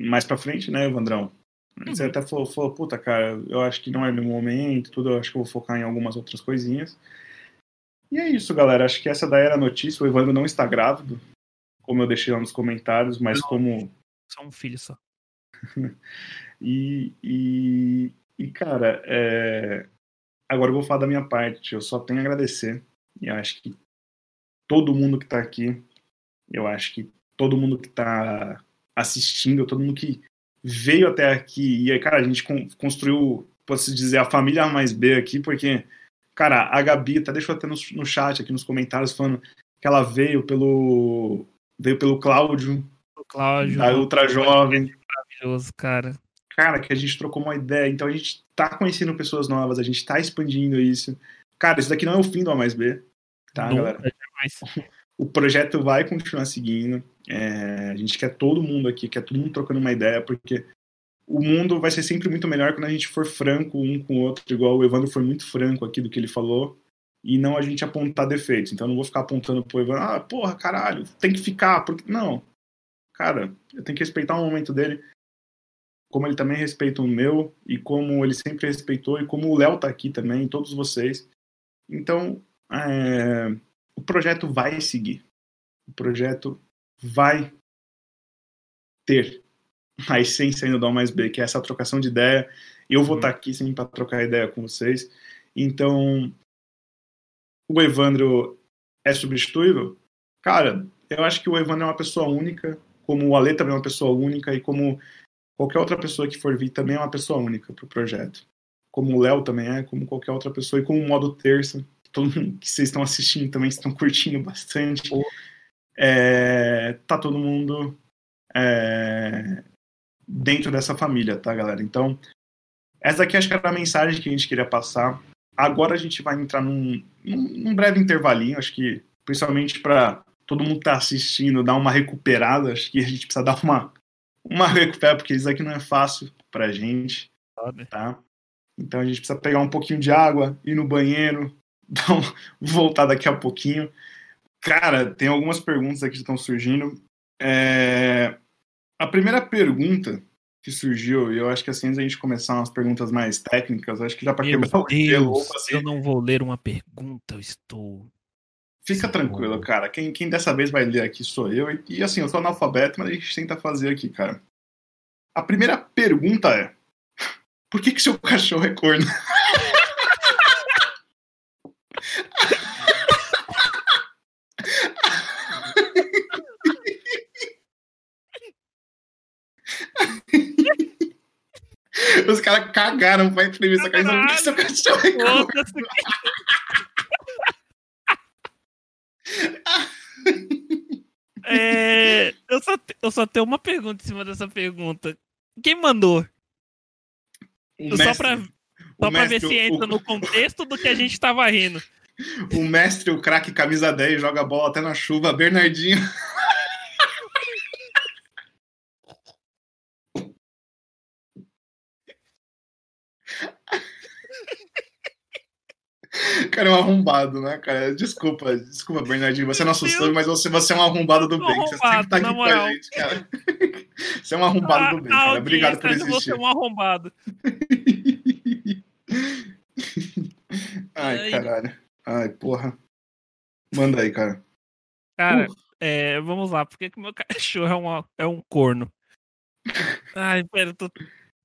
mais para frente, né, Evandrão? Você uhum. até falou, falou, puta, cara, eu acho que não é meu momento, tudo, eu acho que eu vou focar em algumas outras coisinhas. E é isso, galera. Acho que essa daí era a notícia. O Evandro não está grávido, como eu deixei lá nos comentários, mas não, como. Só um filho só. e, e, e, cara, é... agora eu vou falar da minha parte. Eu só tenho a agradecer. E acho que todo mundo que está aqui, eu acho que todo mundo que está assistindo, todo mundo que veio até aqui, e cara, a gente construiu, posso dizer, a família A mais B aqui, porque, cara, a Gabi, até deixou até no, no chat aqui nos comentários falando que ela veio pelo veio pelo Cláudio, o Cláudio da Ultra Jovem, maravilhoso, cara. Cara, que a gente trocou uma ideia, então a gente tá conhecendo pessoas novas, a gente tá expandindo isso. Cara, isso daqui não é o fim do A mais B, tá, não, galera? É o projeto vai continuar seguindo. É, a gente quer todo mundo aqui, quer todo mundo trocando uma ideia, porque o mundo vai ser sempre muito melhor quando a gente for franco um com o outro, igual o Evandro foi muito franco aqui do que ele falou, e não a gente apontar defeitos. Então eu não vou ficar apontando pro Evandro, ah, porra, caralho, tem que ficar, porque. Não. Cara, eu tenho que respeitar o momento dele como ele também respeita o meu e como ele sempre respeitou e como o Léo tá aqui também, todos vocês. Então, é, o projeto vai seguir. O projeto vai ter a essência ainda do A mais B, que é essa trocação de ideia. Eu vou estar uhum. tá aqui sempre para trocar ideia com vocês. Então, o Evandro é substituível? Cara, eu acho que o Evandro é uma pessoa única, como o Ale também é uma pessoa única e como qualquer outra pessoa que for vir também é uma pessoa única para o projeto. Como o Léo também é, como qualquer outra pessoa, e como o modo terça, todo mundo que vocês estão assistindo também estão curtindo bastante. É, tá todo mundo é, dentro dessa família, tá, galera? Então, essa aqui acho que era a mensagem que a gente queria passar. Agora a gente vai entrar num, num breve intervalinho, acho que principalmente para todo mundo que tá assistindo dar uma recuperada, acho que a gente precisa dar uma uma recupera, porque isso aqui não é fácil pra gente, tá? Então a gente precisa pegar um pouquinho de água, ir no banheiro, voltar daqui a pouquinho. Cara, tem algumas perguntas aqui que estão surgindo. É... A primeira pergunta que surgiu, e eu acho que assim, antes a gente começar umas perguntas mais técnicas, acho que dá para quebrar o gelo. Assim. Eu não vou ler uma pergunta, eu estou. Fica tranquilo, cara. Quem, quem dessa vez vai ler aqui sou eu. E, e assim, eu sou analfabeto, mas a gente tenta fazer aqui, cara. A primeira pergunta é: Por que, que seu cachorro é corno? Os caras cagaram pra entrevista com a que seu cachorro é. É, eu, só, eu só tenho uma pergunta em cima dessa pergunta. Quem mandou? O só pra, só pra ver se entra o... no contexto do que a gente tava rindo. O mestre, o craque camisa 10, joga bola até na chuva, Bernardinho. Cara, é um arrombado, né, cara? Desculpa, desculpa, Bernardinho. Você é nosso sonho, mas você, você é um arrombado do bem. Você sempre tá aqui com a gente, cara. Você é um arrombado a, do bem, cara. Obrigado por existir. Você é um arrombado. Ai, Ai, caralho. Ai, porra. Manda aí, cara. Cara, uh. é, vamos lá. Por que, que meu cachorro é, uma, é um corno? Ai, pera, eu tô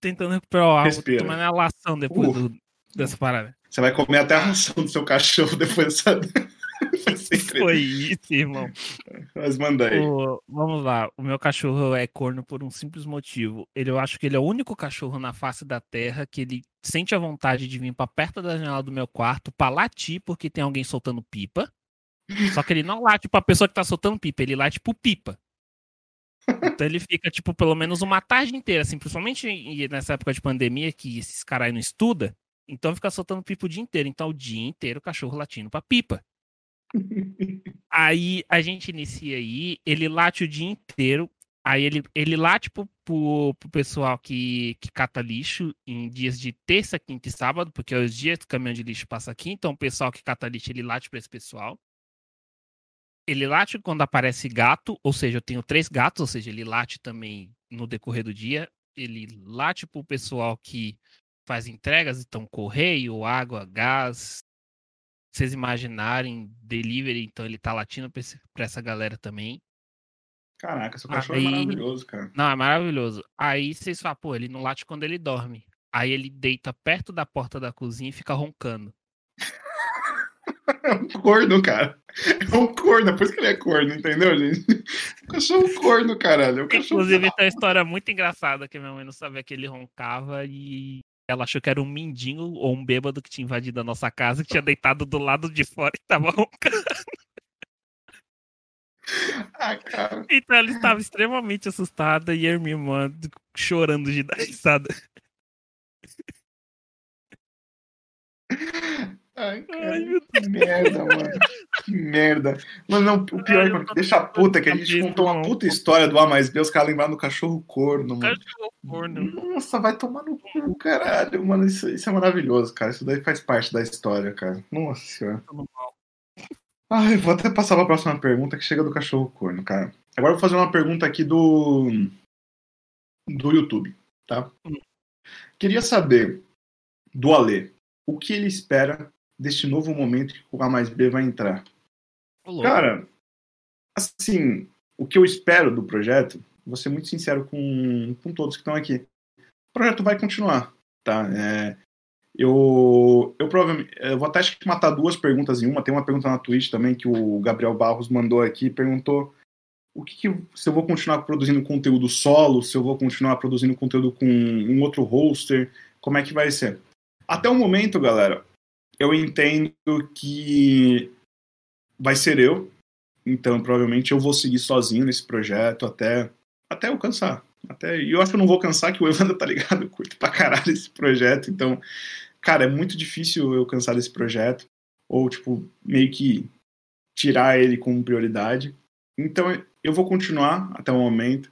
tentando recuperar o água. Respira. Tomando a lação depois uh. do, dessa parada. Você vai comer até a ração do seu cachorro depois dessa. Foi isso, irmão. Mas manda aí. O, vamos lá. O meu cachorro é corno por um simples motivo. Ele, eu acho que ele é o único cachorro na face da terra que ele sente a vontade de vir para perto da janela do meu quarto para latir porque tem alguém soltando pipa. Só que ele não late pra pessoa que tá soltando pipa, ele late pro pipa. Então ele fica, tipo, pelo menos uma tarde inteira, assim, principalmente nessa época de pandemia que esses caras aí não estudam. Então fica soltando pipa o dia inteiro. Então o dia inteiro o cachorro latindo pra pipa. aí a gente inicia aí, ele late o dia inteiro. Aí ele, ele late pro, pro, pro pessoal que, que cata lixo em dias de terça, quinta e sábado, porque é os dias que o caminhão de lixo passa aqui. Então o pessoal que cata lixo, ele late pra esse pessoal. Ele late quando aparece gato, ou seja, eu tenho três gatos, ou seja, ele late também no decorrer do dia. Ele late pro pessoal que faz entregas, então correio, água, gás. Vocês imaginarem, delivery, então ele tá latindo pra essa galera também. Caraca, seu cachorro é Aí... é maravilhoso, cara. Não, é maravilhoso. Aí vocês falam, pô, ele não late quando ele dorme. Aí ele deita perto da porta da cozinha e fica roncando. É um corno, cara. É um corno, é por isso que ele é corno, entendeu, gente? O cachorro é um corno, caralho. É Inclusive, tem uma história muito engraçada que minha mãe não sabia que ele roncava e ela achou que era um mindinho ou um bêbado que tinha invadido a nossa casa, que tinha deitado do lado de fora e tava roncando. Ah. Então ela estava extremamente assustada e a minha irmã chorando de dar risada. Ai, cara, Ai, que merda, mano. Que merda. Mas não, o pior é que deixa a puta que a gente contou uma puta história do A mais B, os caras lembraram do cachorro corno, mano. Cachorro corno. Nossa, vai tomar no cu, caralho, mano. Isso, isso é maravilhoso, cara. Isso daí faz parte da história, cara. Nossa senhora. Ai, vou até passar pra próxima pergunta que chega do cachorro corno, cara. Agora eu vou fazer uma pergunta aqui do. do YouTube, tá? Hum. Queria saber do Alê o que ele espera deste novo momento que o A mais B vai entrar. Olá. Cara, assim, o que eu espero do projeto, vou ser muito sincero com, com todos que estão aqui. O projeto vai continuar, tá? É, eu, eu provavelmente. Eu vou até acho que matar duas perguntas em uma. Tem uma pergunta na Twitch também que o Gabriel Barros mandou aqui. Perguntou o que, que, se eu vou continuar produzindo conteúdo solo, se eu vou continuar produzindo conteúdo com um outro hoster, como é que vai ser? Até o momento, galera, eu entendo que vai ser eu, então provavelmente eu vou seguir sozinho nesse projeto até, até eu cansar. Até, e eu acho que eu não vou cansar, que o Evandro tá ligado, eu curto pra caralho esse projeto, então, cara, é muito difícil eu cansar desse projeto, ou, tipo, meio que tirar ele como prioridade. Então, eu vou continuar até o momento.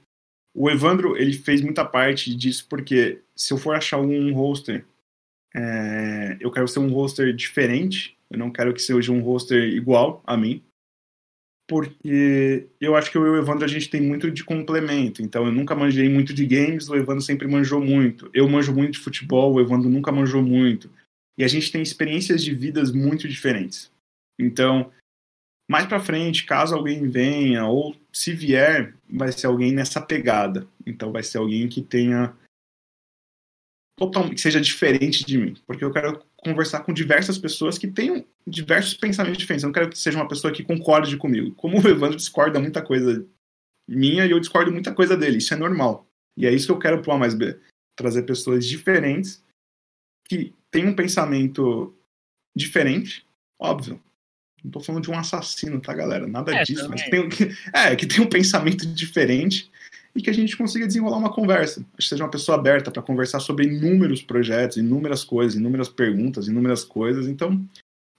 O Evandro, ele fez muita parte disso, porque se eu for achar um hoster É, eu quero ser um roster diferente. Eu não quero que seja um roster igual a mim. Porque eu acho que eu e o Evandro a gente tem muito de complemento. Então eu nunca manjei muito de games, o Evandro sempre manjou muito. Eu manjo muito de futebol, o Evandro nunca manjou muito. E a gente tem experiências de vidas muito diferentes. Então, mais para frente, caso alguém venha, ou se vier, vai ser alguém nessa pegada. Então vai ser alguém que tenha totalmente que seja diferente de mim, porque eu quero conversar com diversas pessoas que tenham diversos pensamentos diferentes. Eu não quero que seja uma pessoa que concorde comigo. Como o Evandro discorda muita coisa minha e eu discordo muita coisa dele, isso é normal. E é isso que eu quero pro A mais B, trazer pessoas diferentes que têm um pensamento diferente, óbvio. Não tô falando de um assassino, tá, galera? Nada é, disso, mas tem, é, que tem um pensamento diferente e que a gente consiga desenrolar uma conversa. Que seja uma pessoa aberta para conversar sobre inúmeros projetos, inúmeras coisas, inúmeras perguntas, inúmeras coisas. Então,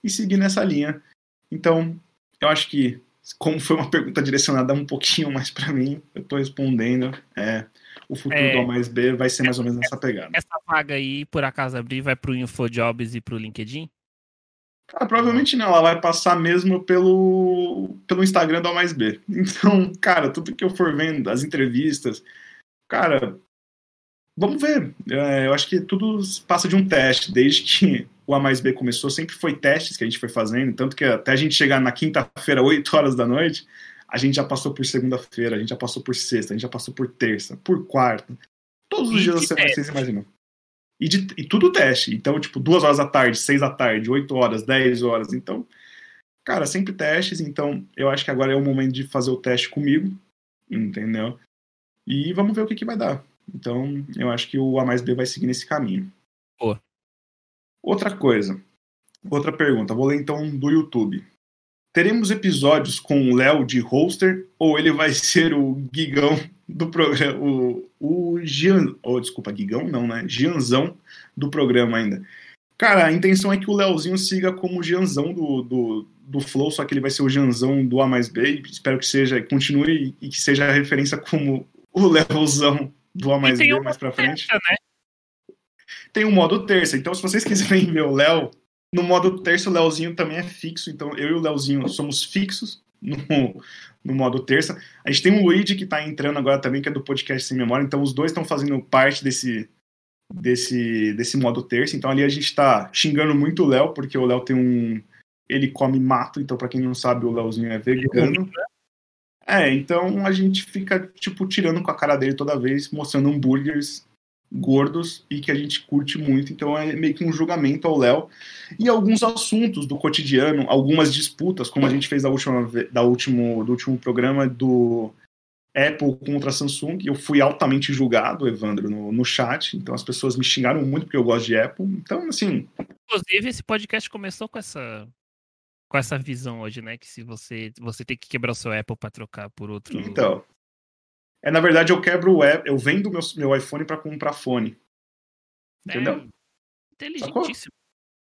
e seguir nessa linha. Então, eu acho que, como foi uma pergunta direcionada um pouquinho mais para mim, eu estou respondendo. É, o futuro é, do A mais B vai ser mais ou menos nessa pegada. Essa vaga aí, por acaso abrir, vai para o InfoJobs e para o LinkedIn? Cara, provavelmente não, ela vai passar mesmo pelo, pelo Instagram do A mais B. Então, cara, tudo que eu for vendo, as entrevistas, cara, vamos ver. É, eu acho que tudo passa de um teste. Desde que o A mais B começou, sempre foi testes que a gente foi fazendo. Tanto que até a gente chegar na quinta-feira, 8 horas da noite, a gente já passou por segunda-feira, a gente já passou por sexta, a gente já passou por terça, por quarta. Todos os dias da semana, vocês imaginam. E, de, e tudo teste. Então, tipo, duas horas da tarde, seis da tarde, oito horas, dez horas. Então, cara, sempre testes. Então, eu acho que agora é o momento de fazer o teste comigo, entendeu? E vamos ver o que, que vai dar. Então, eu acho que o A mais B vai seguir nesse caminho. Pô. Outra coisa. Outra pergunta. Vou ler então do YouTube. Teremos episódios com o Léo de hoster ou ele vai ser o Gigão do programa, o, o Gian, oh, desculpa, Gigão não, né? Gianzão do programa ainda. Cara, a intenção é que o Leozinho siga como o Gianzão do, do, do Flow, só que ele vai ser o Gianzão do A mais B. Espero que seja, continue e que seja a referência como o Leozão do A mais B mais pra frente. Terça, né? Tem o um modo terça, então se vocês quiserem ver o Léo, no modo terça o Leozinho também é fixo, então eu e o Leozinho somos fixos no, no modo terça. A gente tem um Luigi que está entrando agora também, que é do podcast Sem Memória, então os dois estão fazendo parte desse, desse, desse modo terça. Então ali a gente está xingando muito o Léo, porque o Léo tem um. Ele come mato, então para quem não sabe, o Léozinho é vegano. É, então a gente fica, tipo, tirando com a cara dele toda vez, mostrando hambúrgueres gordos e que a gente curte muito, então é meio que um julgamento ao Léo. E alguns assuntos do cotidiano, algumas disputas, como a gente fez da última, da último, do último programa do Apple contra a Samsung, eu fui altamente julgado, Evandro, no, no chat, então as pessoas me xingaram muito porque eu gosto de Apple, então assim... Inclusive, esse podcast começou com essa com essa visão hoje, né, que se você você tem que quebrar o seu Apple para trocar por outro... Então, é, na verdade, eu quebro o app, eu vendo meu, meu iPhone para comprar fone. Entendeu? É, inteligentíssimo.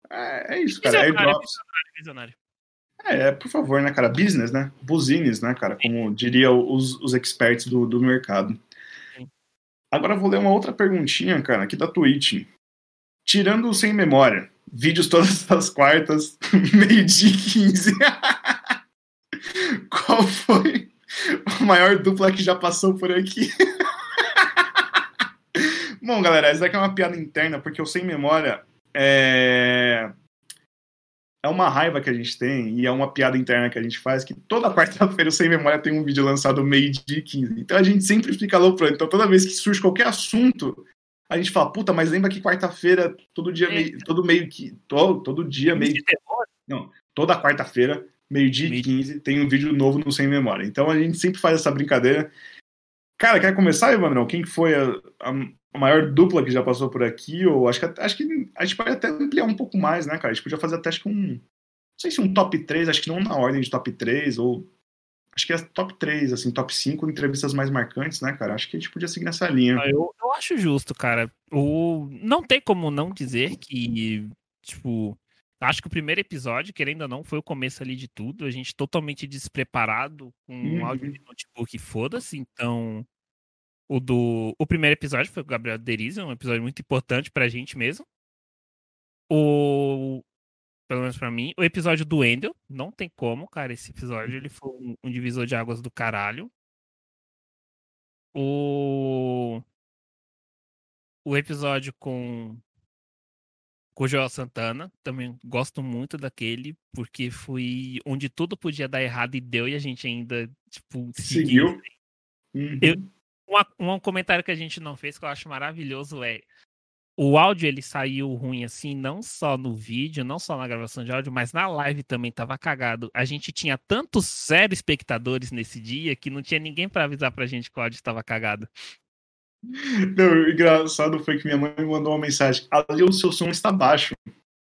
É, é, isso, cara. Visionário, visionário, visionário. É, é, por favor, né, cara? Business, né? Business, né, cara? Como diriam os, os experts do, do mercado. Sim. Agora eu vou ler uma outra perguntinha, cara, aqui da Twitch. Tirando sem memória, vídeos todas as quartas, meio-dia 15. Qual foi a maior dupla que já passou por aqui. Bom, galera, essa aqui é uma piada interna, porque eu sem memória é... é uma raiva que a gente tem e é uma piada interna que a gente faz que toda quarta-feira o Sem Memória tem um vídeo lançado meio-dia 15. Então a gente sempre fica louco. Então toda vez que surge qualquer assunto, a gente fala, puta, mas lembra que quarta-feira, todo dia, meio, todo meio que. Todo, todo dia, meio. Não, toda quarta-feira meio-dia e 15, tem um vídeo novo no Sem Memória. Então a gente sempre faz essa brincadeira. Cara, quer começar, Evandro? Quem foi a, a, maior dupla que já passou por aqui? Ou acho que, acho que a gente pode até ampliar um pouco mais, né, cara? A gente podia fazer até acho que um. Não sei se um top 3, acho que não na ordem de top 3, ou. Acho que é top 3, assim, top 5 entrevistas mais marcantes, né, cara? Acho que a gente podia seguir nessa linha. Ah, eu, eu acho justo, cara. O... Não tem como não dizer que, tipo, Acho que o primeiro episódio, querendo ou não, foi o começo ali de tudo. A gente totalmente despreparado, com um áudio de notebook, foda-se. Então, o do o primeiro episódio foi o Gabriel Derizio, um episódio muito importante pra gente mesmo. O. Pelo menos pra mim, o episódio do Endel, não tem como, cara. Esse episódio ele foi um, um divisor de águas do caralho. O. O episódio com. Com o Joel Santana, também gosto muito daquele, porque foi onde tudo podia dar errado e deu, e a gente ainda, tipo, seguiu. Uhum. Eu, um, um comentário que a gente não fez que eu acho maravilhoso é o áudio ele saiu ruim assim, não só no vídeo, não só na gravação de áudio, mas na live também tava cagado. A gente tinha tantos zero espectadores nesse dia que não tinha ninguém para avisar pra gente que o áudio estava cagado. Não, o engraçado foi que minha mãe me mandou uma mensagem. Ali o seu som está baixo.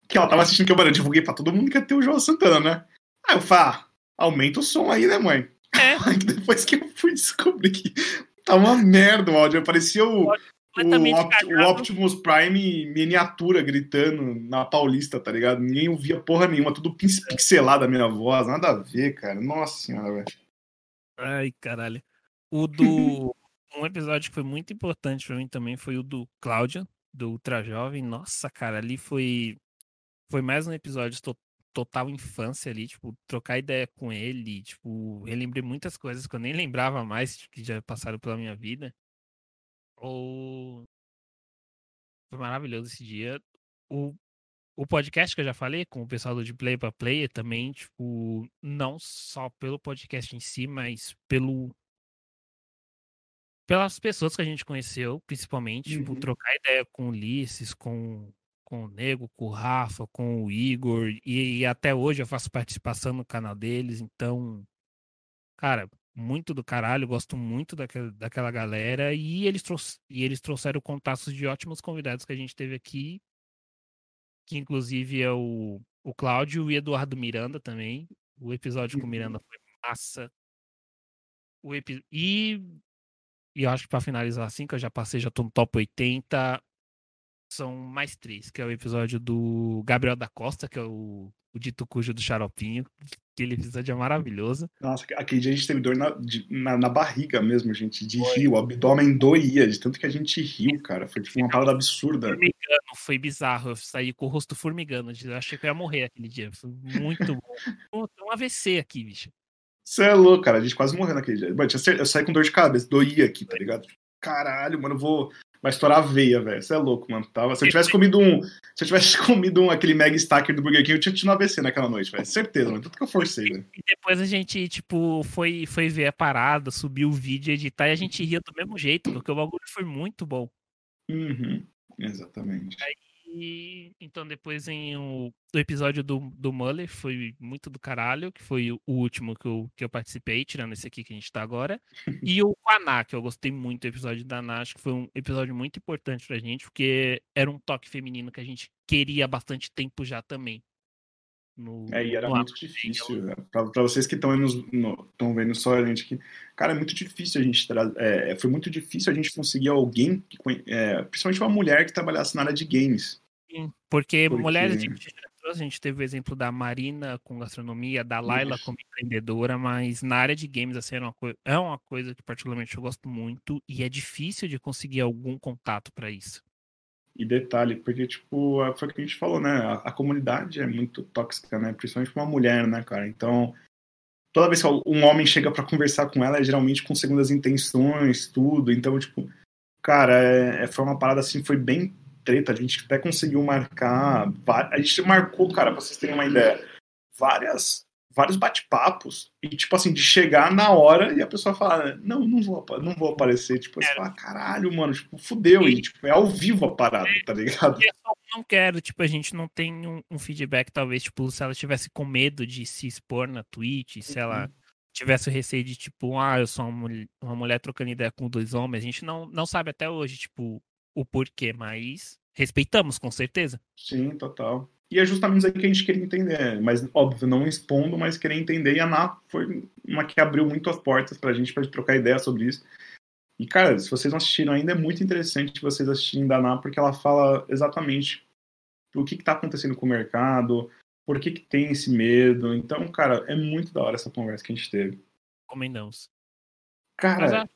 Que ela tava assistindo que eu, divulguei pra todo mundo que ia ter o João Santana, né? Aí eu falei, ah, aumenta o som aí, né, mãe? É. Aí depois que eu fui descobrir que tá uma merda o áudio. Parecia o, o, Opt o, Optimus Prime miniatura gritando na Paulista, tá ligado? Ninguém ouvia porra nenhuma, tudo pixelado a minha voz, nada a ver, cara. Nossa senhora, velho. Ai, caralho. O do. Um episódio que foi muito importante pra mim também foi o do Cláudia, do Ultra Jovem. Nossa, cara, ali foi. Foi mais um episódio to total infância ali, tipo, trocar ideia com ele, tipo, relembrei muitas coisas que eu nem lembrava mais, que já passaram pela minha vida. Ou. Foi maravilhoso esse dia. O, o podcast que eu já falei com o pessoal do De Play para Player também, tipo, não só pelo podcast em si, mas pelo. Pelas pessoas que a gente conheceu, principalmente, tipo, uhum. tipo, trocar ideia com o Ulisses, com, com o Nego, com o Rafa, com o Igor, e, e até hoje eu faço participação no canal deles, então, cara, muito do caralho, gosto muito daquela, daquela galera. E eles, e eles trouxeram contatos de ótimos convidados que a gente teve aqui. Que inclusive é o, o Cláudio e o Eduardo Miranda também. O episódio com o Miranda uhum. foi massa. O epi... E, e eu acho que para finalizar assim, que eu já passei, já tô no top 80. São mais três, que é o episódio do Gabriel da Costa, que é o o dito cujo do Xaropinho. Aquele episódio é maravilhoso. Nossa, aquele dia a gente teve dor na, de, na, na, barriga mesmo, gente, de foi. rir. O abdômen doía, de tanto que a gente riu, cara. Foi tipo uma parada absurda. Formigando, foi bizarro. Eu saí com o rosto formigando. Eu achei que eu ia morrer aquele dia. Foi muito bom. Tem um AVC aqui, bicho. Você é louco, cara. A gente quase morreu naquele dia. Eu saí com dor de cabeça, doía aqui, tá ligado? Caralho, mano, eu vou vai estourar a veia, velho. Você é louco, mano. Tava... Se eu tivesse comido um. Se eu tivesse comido um, aquele Mega Stacker do Burger King, eu tinha tido um AVC naquela noite, velho. Certeza, mano. Tudo que eu forcei, velho. E depois a gente, tipo, foi, foi ver a parada, subiu o vídeo, editar e a gente ria do mesmo jeito, porque o bagulho foi muito bom. Uhum. Exatamente. Aí e então depois em o, o, episódio do, do Muller foi muito do caralho, que foi o, último que eu, que eu participei, tirando esse aqui que a gente tá agora. e o Aná, que eu gostei muito do episódio da Aná, acho que foi um episódio muito importante pra gente, porque era um toque feminino que a gente queria há bastante tempo já também. No, é, e era muito difícil. Né? Para vocês que estão vendo só a gente aqui, cara, é muito difícil a gente trazer. É, foi muito difícil a gente conseguir alguém, que, é, principalmente uma mulher que trabalhasse na área de games. Sim, porque, porque... mulheres a gente, a gente teve o exemplo da Marina com gastronomia, da Laila Isso. como empreendedora, mas na área de games assim, é uma, é uma coisa que particularmente eu gosto muito e é difícil de conseguir algum contato para isso. E detalhe, porque, tipo, foi o que a gente falou, né? A, a, comunidade é muito tóxica, né? Principalmente pra uma mulher, né, cara? Então, toda vez que um homem chega para conversar com ela, é geralmente com segundas intenções, tudo. Então, tipo, cara, é, é, foi uma parada assim, foi bem treta. A gente até conseguiu marcar. A gente marcou, cara, pra vocês terem uma ideia, várias vários bate-papos e tipo assim de chegar na hora e a pessoa falar não não vou não vou aparecer tipo você fala caralho mano tipo fudeu e tipo é ao vivo a parada tá ligado? Eu não quero tipo a gente não tem um, um, feedback talvez tipo se ela tivesse com medo de se expor na Twitch se ela uhum. tivesse o receio de tipo ah eu sou uma mulher, uma mulher trocando ideia com dois homens a gente não não sabe até hoje tipo o porquê mas respeitamos com certeza. Sim total e é justamente aí que a gente queria entender, mas óbvio, não expondo, mas querer entender. E a Ná foi uma que abriu muito as portas pra gente, pra gente trocar ideia sobre isso. E, cara, se vocês não assistiram ainda, é muito interessante vocês assistirem da Ná, porque ela fala exatamente o que, está acontecendo com o mercado, por que, que tem esse medo. Então, cara, é muito da hora essa conversa que a gente teve. Comendamos. Cara. Mas é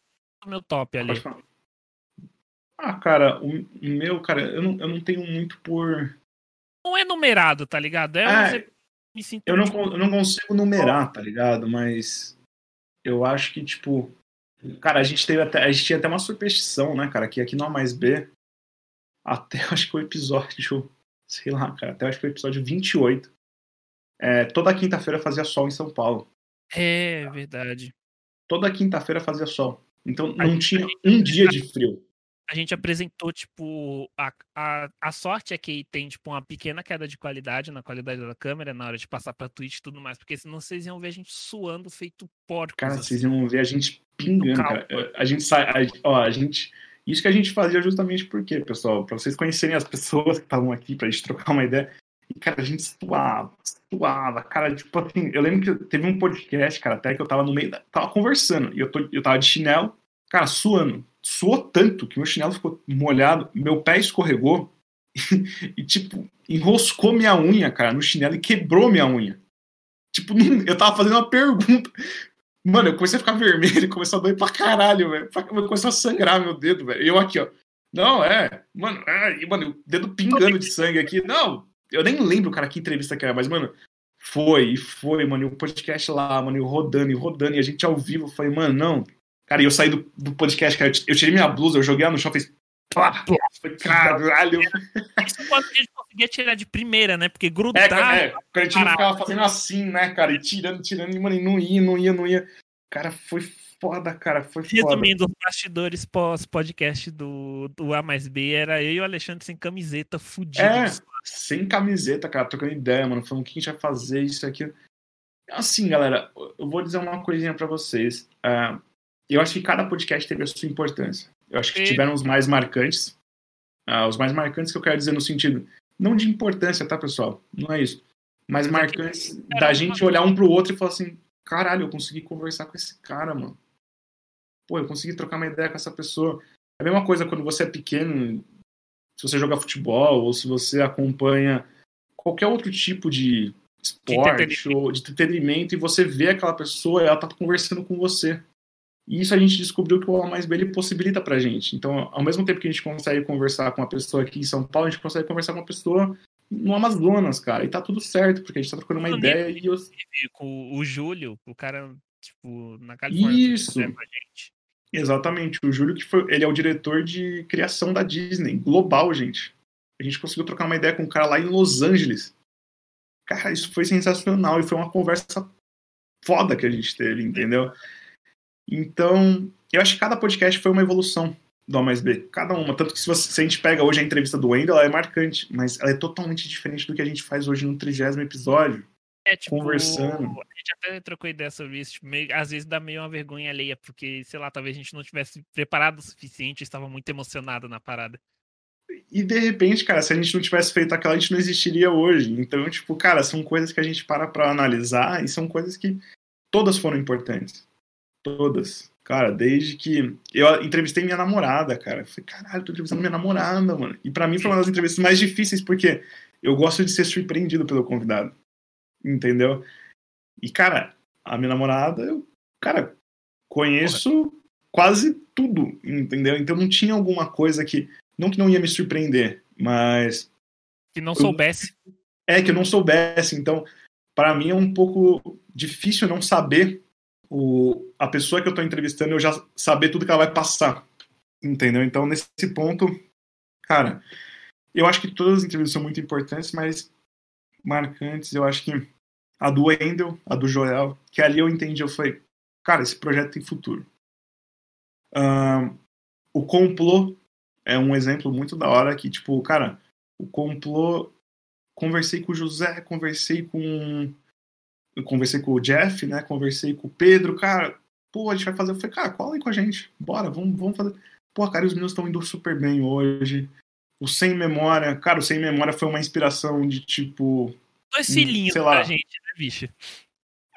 o meu top ali. Ah, cara, o, o meu, cara, eu não, eu não tenho muito por não é numerado, tá ligado? É, é eu, não, eu não consigo numerar, tá ligado? Mas eu acho que, tipo, cara, a gente teve até, a gente tinha até uma superstição, né, cara, que aqui no A mais B, até acho que o episódio, sei lá, cara, até acho que o episódio 28, é, toda quinta-feira fazia sol em São Paulo. É, verdade. Toda quinta-feira fazia sol. Então não tinha um dia de frio a gente apresentou, tipo, a, a, a sorte é que tem, tipo, uma pequena queda de qualidade na qualidade da câmera na hora de passar pra Twitch e tudo mais, porque senão vocês iam ver a gente suando feito porco. Cara, assim, vocês iam ver a gente pingando, cara. A gente sai, a, ó, a gente... Isso que a gente fazia justamente porque, pessoal, para vocês conhecerem as pessoas que estavam aqui, pra gente trocar uma ideia. E, cara, a gente suava, suava, cara, tipo assim, eu lembro que teve um podcast, cara, até que eu tava no meio da. Tava conversando, e eu, tô, eu tava de chinelo, cara, suando suou tanto que meu chinelo ficou molhado, meu pé escorregou e, tipo, enroscou minha unha, cara, no chinelo e quebrou minha unha. Tipo, eu tava fazendo uma pergunta. Mano, eu comecei a ficar vermelho, começou a doer pra caralho, velho. Começou a sangrar meu dedo, velho. E eu aqui, ó. Não, é. Mano, é, e, mano, o dedo pingando de sangue aqui. Não, eu nem lembro, cara, que entrevista que era, mas, mano, foi, foi, mano. E o podcast lá, mano, e rodando e rodando, e a gente ao vivo. Eu falei, mano, não, Cara, e eu saí do, do podcast, cara. Eu tirei minha blusa, eu joguei ela no chão, fiz. Pá, caralho. Isso quando a gente conseguia tirar de primeira, né? Porque grudar. É, é, quando a gente não ficava fazendo assim, né, cara? E tirando, tirando, e, mano, não ia, não ia, não ia. Cara, foi foda, cara. Foi foda. Resumindo, os bastidores pós-podcast do, do A mais B era eu e o Alexandre sem camiseta, fudido. É, sem camiseta, cara, trocando ideia, mano. Falando o que a gente vai fazer, isso aqui. Assim, galera, eu vou dizer uma coisinha pra vocês. Uh, eu acho que cada podcast teve a sua importância. Eu acho que tiveram os mais marcantes. Uh, os mais marcantes que eu quero dizer no sentido, não de importância, tá, pessoal? Não é isso. Mas marcantes da gente olhar um pro outro e falar assim: caralho, eu consegui conversar com esse cara, mano. Pô, eu consegui trocar uma ideia com essa pessoa. É a mesma coisa quando você é pequeno, se você joga futebol ou se você acompanha qualquer outro tipo de esporte de ou de entretenimento e você vê aquela pessoa e ela tá conversando com você. E isso a gente descobriu que o A mais B ele possibilita pra gente. Então, ao mesmo tempo que a gente consegue conversar com uma pessoa aqui em São Paulo, a gente consegue conversar com uma pessoa no Amazonas, cara. E tá tudo certo, porque a gente tá trocando uma eu ideia e eu... Com o Júlio, o cara, tipo, na Califórnia. Isso. Exatamente. O Júlio, que foi, ele é o diretor de criação da Disney, global, gente. A gente conseguiu trocar uma ideia com um cara lá em Los Angeles. Cara, isso foi sensacional e foi uma conversa foda que a gente teve, entendeu? Então, eu acho que cada podcast foi uma evolução do A mais B. Cada uma. Tanto que se, você, se a gente pega hoje a entrevista do Wendel, ela é marcante, mas ela é totalmente diferente do que a gente faz hoje no trigésimo episódio. É, tipo, conversando. A gente até trocou ideia sobre isso. Tipo, meio, às vezes dá meio uma vergonha alheia, porque, sei lá, talvez a gente não tivesse preparado o suficiente, estava muito emocionado na parada. E de repente, cara, se a gente não tivesse feito aquela, a gente não existiria hoje. Então, tipo, cara, são coisas que a gente para pra analisar e são coisas que todas foram importantes. Todas. Cara, desde que. Eu entrevistei minha namorada, cara. Eu falei, caralho, tô entrevistando minha namorada, mano. E para mim foi uma das entrevistas mais difíceis, porque eu gosto de ser surpreendido pelo convidado. Entendeu? E, cara, a minha namorada, eu, cara, conheço Porra. quase tudo, entendeu? Então não tinha alguma coisa que. Não que não ia me surpreender, mas. Que não soubesse. Eu, é, que eu não soubesse. Então, para mim é um pouco difícil não saber o, a pessoa que eu estou entrevistando eu já saber tudo que ela vai passar. Entendeu? Então, nesse ponto, cara, eu acho que todas as entrevistas são muito importantes, mas marcantes, eu acho que a do Wendel, a do Joel, que ali eu entendi, eu falei, cara, esse projeto tem futuro. O complô é um exemplo muito da hora que, tipo, cara, o complô. Conversei com o José, conversei com eu conversei com o Jeff, né? Conversei com o Pedro, cara, pô, a gente vai fazer. Eu falei, cara, cola aí com a gente, bora, vamos, vamos fazer. Pô, cara, os meninos estão indo super bem hoje. O Sem Memória, cara, o Sem Memória foi uma inspiração de tipo. Dois filhinhos lá. pra gente, né, bicho?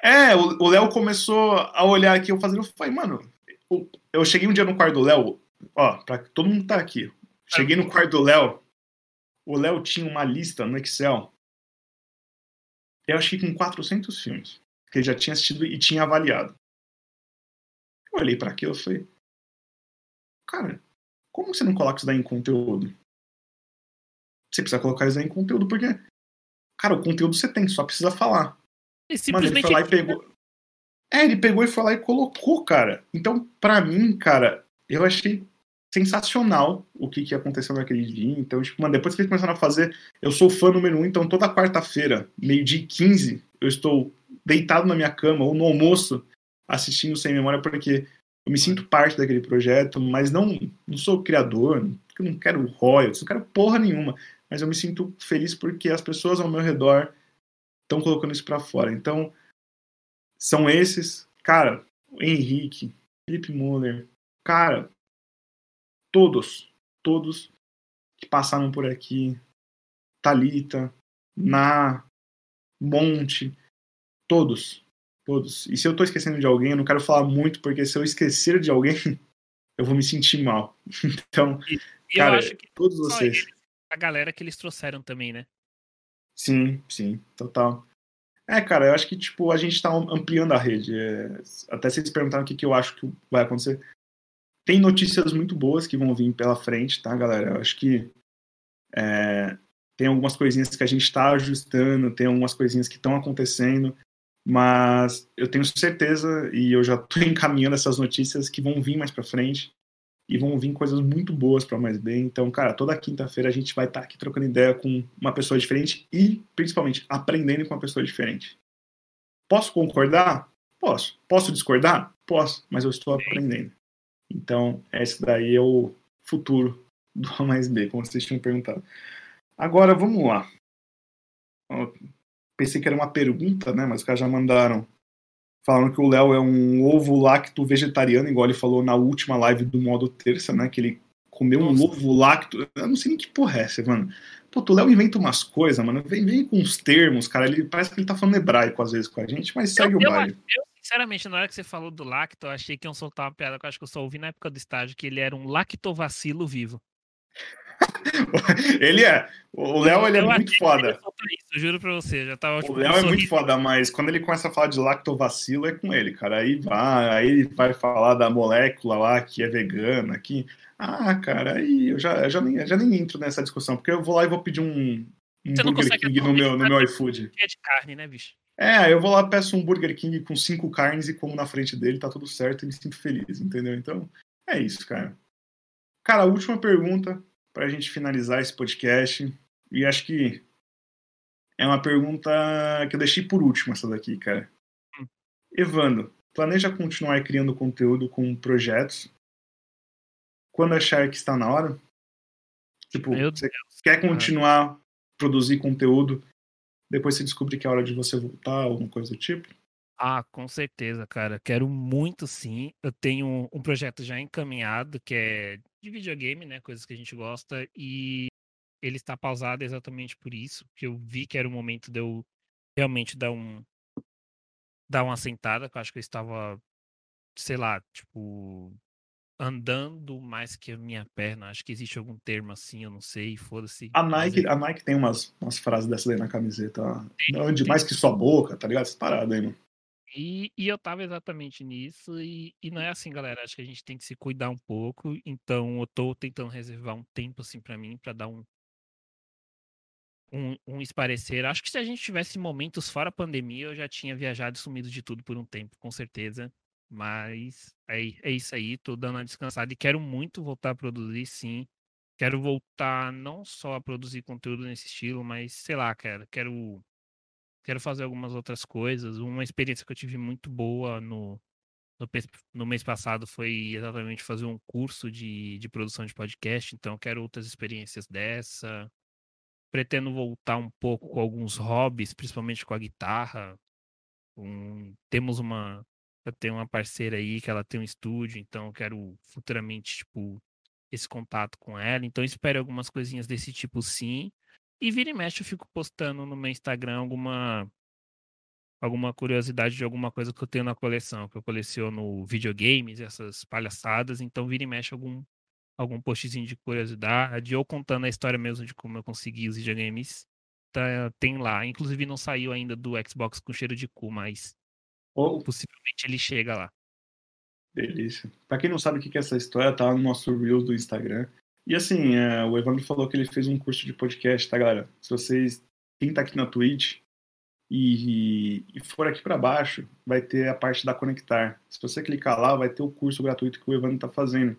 É, o Léo começou a olhar aqui, eu fazendo, eu falei, mano, eu cheguei um dia no quarto do Léo, ó, pra todo mundo tá aqui. Cheguei no quarto do Léo, o Léo tinha uma lista no Excel eu acho que com 400 filmes que ele já tinha assistido e tinha avaliado. Eu olhei para aquilo e falei, cara, como você não coloca isso daí em conteúdo? Você precisa colocar isso daí em conteúdo, porque Cara, o conteúdo você tem, só precisa falar. E Mano, ele simplesmente. foi lá e pegou. É, ele pegou e foi lá e colocou, cara. Então, pra mim, cara, eu achei sensacional o que, que aconteceu naquele dia. Então, tipo, mano, depois que eles começaram a fazer, eu sou fã número um, então toda quarta-feira, meio-dia e 15, eu estou deitado na minha cama ou no almoço assistindo Sem Memória, porque eu me sinto parte daquele projeto, mas não, não sou criador, eu não quero royalties, não quero porra nenhuma, mas eu me sinto feliz porque as pessoas ao meu redor estão colocando isso pra fora. Então, são esses, cara, Henrique, Felipe Muller, cara, todos, todos que passaram por aqui, Talita, Na, Monte, todos, todos. E se eu tô esquecendo de alguém, eu não quero falar muito, porque se eu esquecer de alguém, eu vou me sentir mal. Então, E cara, eu acho que todos vocês. eles, a galera que eles trouxeram também, né? Sim, sim, total. É, cara, eu acho que, tipo, a gente tá ampliando a rede. É, até vocês perguntaram o que, que eu acho que vai acontecer. Tem notícias muito boas que vão vir pela frente, tá, galera? Eu acho que é, tem algumas coisinhas que a gente tá ajustando, tem algumas coisinhas que estão acontecendo, mas eu tenho certeza, e eu já tô encaminhando essas notícias que vão vir mais pra frente, e vão vir coisas muito boas para mais bem. Então, cara, toda quinta-feira a gente vai estar aqui trocando ideia com uma pessoa diferente e, principalmente, aprendendo com uma pessoa diferente. Posso concordar? Posso. Posso discordar? Posso, mas eu estou aprendendo. Então, esse daí é o futuro do A mais B, como vocês tinham perguntado. Agora, vamos lá. Eu pensei que era uma pergunta, né? Mas os caras já mandaram. Falaram que o Léo é um ovo lacto vegetariano, igual ele falou na última live do modo terça, né? Que ele comeu um Nossa. ovo lacto. Eu não sei nem que porra é essa, mano. Pô, o Léo inventa umas coisas, mano. Vem, vem com uns termos, cara. Ele parece que ele tá falando hebraico às vezes com a gente, mas segue eu, o eu, baile. eu, sinceramente, na hora que você falou do lacto, eu achei que iam soltar uma piada que eu acho que eu só ouvi na época do estágio, que ele era um lactovacilo vivo. ele é. O Léo, ele é muito foda. Isso, eu juro pra você, já tava O tipo, Léo um é muito foda, mas quando ele começa a falar de lactovacilo é com ele, cara. Aí vai, aí ele vai falar da molécula lá que é vegana, que. Ah, cara, aí eu já, eu já, nem, já nem entro nessa discussão, porque eu vou lá e vou pedir um, um Você não Burger consegue King no meu, no meu iFood. É de carne, né, bicho? É, eu vou lá, peço um Burger King com cinco carnes e como na frente dele, tá tudo certo e me sinto feliz, entendeu? Então, é isso, cara. Cara, a última pergunta pra gente finalizar esse podcast, e acho que é uma pergunta que eu deixei por último, essa daqui, cara. Hum. Evandro, planeja continuar criando conteúdo com projetos quando achar que está na hora? Tipo, Meu você Deus. quer continuar a produzir conteúdo, depois você descobre que é hora de você voltar, alguma coisa do tipo? Ah, com certeza, cara. Quero muito sim. Eu tenho um projeto já encaminhado, que é de videogame, né? Coisas que a gente gosta. E ele está pausado exatamente por isso. Que eu vi que era o momento de eu realmente dar um. dar uma sentada, que eu acho que eu estava, sei lá, tipo. Andando mais que a minha perna. Acho que existe algum termo assim, eu não sei. Foda-se. A Nike, a Nike tem umas, umas frases dessas aí na camiseta. Não ande mais que sua boca, tá ligado? Essa parada aí, mano. E, e eu tava exatamente nisso, e, e não é assim, galera. Acho que a gente tem que se cuidar um pouco. Então, eu tô tentando reservar um tempo, assim, pra mim, pra dar um, um, um esparecer. Acho que se a gente tivesse momentos fora a pandemia, eu já tinha viajado e sumido de tudo por um tempo, com certeza. Mas é, é isso aí, tô dando uma descansada e quero muito voltar a produzir, sim. Quero voltar não só a produzir conteúdo nesse estilo, mas sei lá, cara, quero quero fazer algumas outras coisas. Uma experiência que eu tive muito boa no, no, no mês passado foi exatamente fazer um curso de, de produção de podcast, então quero outras experiências dessa. Pretendo voltar um pouco com alguns hobbies, principalmente com a guitarra. Um- temos uma. Eu tenho uma parceira aí que ela tem um estúdio, então eu quero futuramente, tipo, esse contato com ela. Então eu espero algumas coisinhas desse tipo sim. E vira e mexe eu fico postando no meu Instagram alguma alguma curiosidade de alguma coisa que eu tenho na coleção, que eu coleciono videogames, essas palhaçadas, então vira e mexe algum algum postzinho de curiosidade ou contando a história mesmo de como eu consegui os videogames. Tá, tem lá, inclusive não saiu ainda do Xbox com cheiro de cu, mas Ô, possivelmente ele chega lá. delícia. Pra quem não sabe o que que é essa história, tá no nosso Reels do Instagram. E assim, é, o Evandro falou que ele fez um curso de podcast, tá, galera? Se vocês quem tá aqui na Twitch e, e for aqui para baixo, vai ter a parte da Conectar. Se você clicar lá, vai ter o curso gratuito que o Evandro tá fazendo.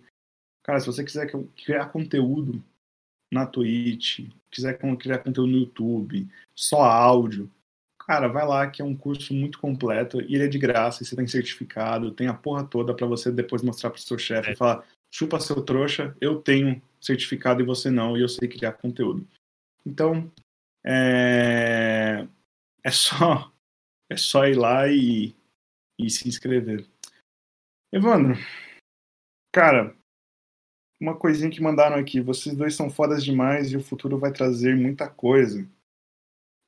Cara, se você quiser criar conteúdo na Twitch, quiser criar conteúdo no YouTube, só áudio, cara, vai lá que é um curso muito completo e ele é de graça, e você tem certificado, tem a porra toda para você depois mostrar pro seu chefe é. e falar: chupa seu trouxa, eu tenho certificado e você não, e eu sei criar conteúdo. Então, é, é só é só ir lá e, e se inscrever. Evandro, cara, uma coisinha que mandaram aqui. Vocês dois são fodas demais e o futuro vai trazer muita coisa.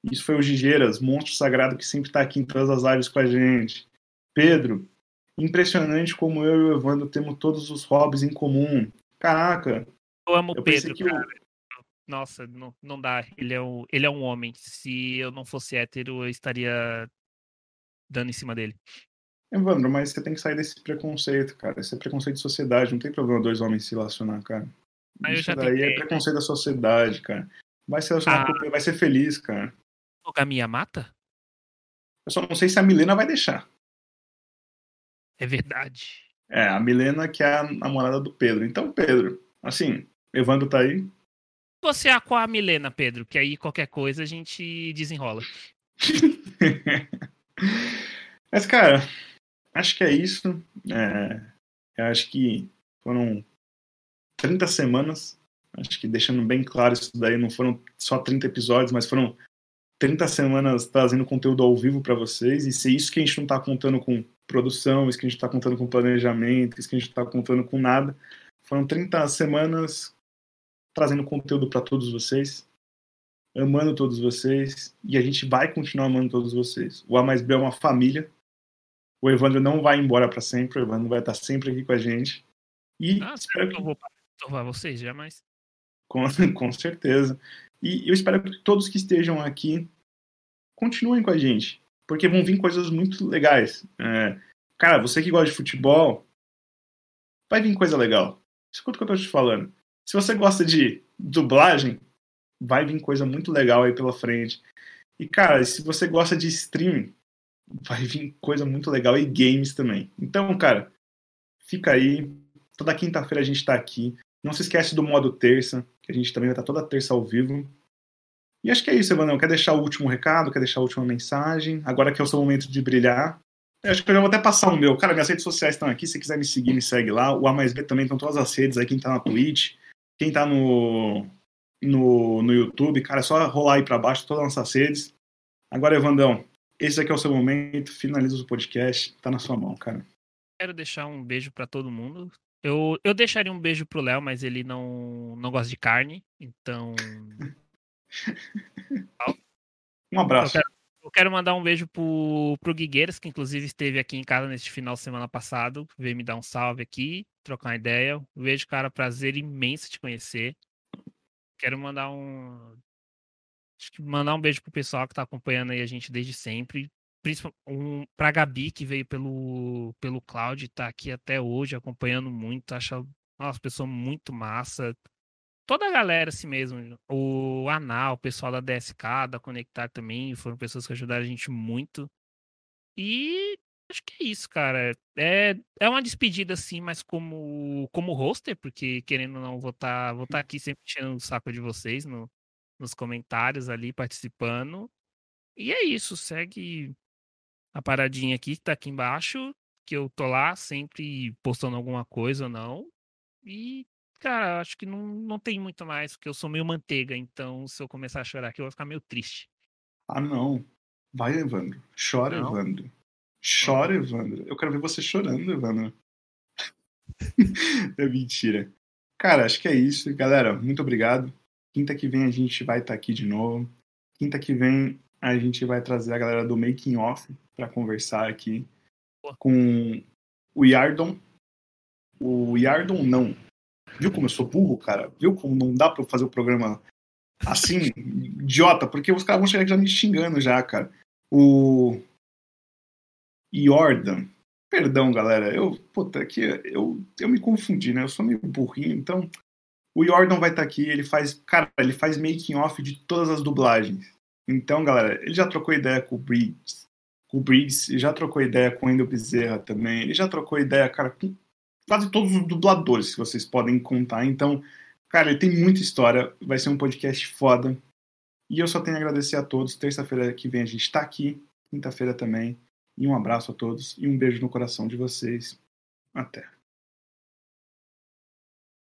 Isso foi o Gigeiras, monstro sagrado que sempre tá aqui em todas as lives com a gente. Pedro, impressionante como eu e o Evandro temos todos os hobbies em comum. Caraca. Eu amo o Pedro, cara. Nossa, não, não dá. Ele é, um, ele é um homem. Se eu não fosse hétero, eu estaria dando em cima dele. Evandro, mas você tem que sair desse preconceito, cara. Esse é preconceito de sociedade. Não tem problema dois homens se relacionar, cara. Ah, Isso daí tentei. é preconceito da sociedade, cara. Vai se relacionar ah. com vai ser feliz, cara. Monogamia mata? Eu só não sei se a Milena vai deixar. É verdade. É, a Milena que é a namorada do Pedro. Então, Pedro, assim, Evandro tá aí. Você é com a Milena, Pedro, que aí qualquer coisa a gente desenrola. Mas, cara, acho que é isso. É, eu acho que foram 30 semanas. Acho que deixando bem claro isso daí, não foram só 30 episódios, mas foram 30 semanas trazendo conteúdo ao vivo para vocês. E se isso que a gente não está contando com produção, isso que a gente está contando com planejamento, isso que a gente está contando com nada, foram 30 semanas trazendo conteúdo para todos vocês, amando todos vocês, e a gente vai continuar amando todos vocês. O A mais B é uma família, o Evandro não vai embora para sempre, o Evandro vai estar sempre aqui com a gente. E ah, espero que eu vou salvar vocês jamais. Com, com certeza. E eu espero que todos que estejam aqui continuem com a gente, porque vão vir coisas muito legais. É, cara, você que gosta de futebol, vai vir coisa legal. Escuta o que eu tô te falando. Se você gosta de dublagem, vai vir coisa muito legal aí pela frente. E, cara, se você gosta de streaming, vai vir coisa muito legal e games também. Então, cara, fica aí. Toda quinta-feira a gente tá aqui. Não se esquece do modo terça, que a gente também vai estar toda terça ao vivo. E acho que é isso, Evandro. Quer deixar o último recado? Quer deixar a última mensagem? Agora que é o seu momento de brilhar. Eu acho que eu vou até passar o meu. Cara, minhas redes sociais estão aqui. Se quiser me seguir, me segue lá. O A mais B também estão todas as redes aí. Quem tá na Twitch, quem tá no, no, no YouTube, cara, é só rolar aí pra baixo todas as nossas redes. Agora, Evandão, esse aqui é o seu momento, finaliza o podcast, tá na sua mão, cara. Quero deixar um beijo para todo mundo. Eu, eu deixaria um beijo pro Léo, mas ele não, não gosta de carne, então. um abraço. Eu quero, eu quero, mandar um beijo pro, pro Guigueiras, que inclusive esteve aqui em casa neste final de semana passado. Veio me dar um salve aqui, trocar uma ideia. Um beijo, cara. Prazer imenso te conhecer. Quero mandar um Acho que mandar um beijo pro pessoal que tá acompanhando aí a gente desde sempre. Um, pra Gabi, que veio pelo, pelo Cloud, tá aqui até hoje acompanhando muito. Acha uma pessoa muito massa. Toda a galera assim mesmo. O Anal, o pessoal da DSK, da Conectar também, foram pessoas que ajudaram a gente muito. E acho que é isso, cara. É, é uma despedida, assim, mas como, como hoster, porque querendo ou não, vou estar tá, vou tá aqui sempre enchendo o saco de vocês no, nos comentários ali, participando. E é isso, segue a paradinha aqui que tá aqui embaixo, que eu tô lá sempre postando alguma coisa ou não. E, cara, acho que não, não tem muito mais, porque eu sou meio manteiga, então se eu começar a chorar aqui, eu vou ficar meio triste. Ah, não. Vai, Evandro. Chora, não. Evandro. Chora, Evandro. Eu quero ver você chorando, Evandro. é mentira. Cara, acho que é isso. Galera, muito obrigado. Quinta que vem a gente vai estar tá aqui de novo. Quinta que vem a gente vai trazer a galera do Making Off para conversar aqui com o Yardon. O Yardon não. Viu como eu sou burro, cara? Viu como não dá para fazer o programa assim, idiota? Porque os caras vão chegar já me xingando já, cara. O Jordan. Perdão, galera. Eu, puta, aqui eu, eu me confundi, né? Eu sou meio burrinho, então o Jordan vai estar tá aqui, ele faz, cara, ele faz making off de todas as dublagens. Então, galera, ele já trocou ideia com o Briggs, com o Briggs, já trocou ideia com o Endo Bezerra também, ele já trocou ideia, cara, com quase todos os dubladores que vocês podem contar. Então, cara, ele tem muita história, vai ser um podcast foda. E eu só tenho a agradecer a todos. Terça-feira que vem a gente está aqui, quinta-feira também. E um abraço a todos e um beijo no coração de vocês. Até.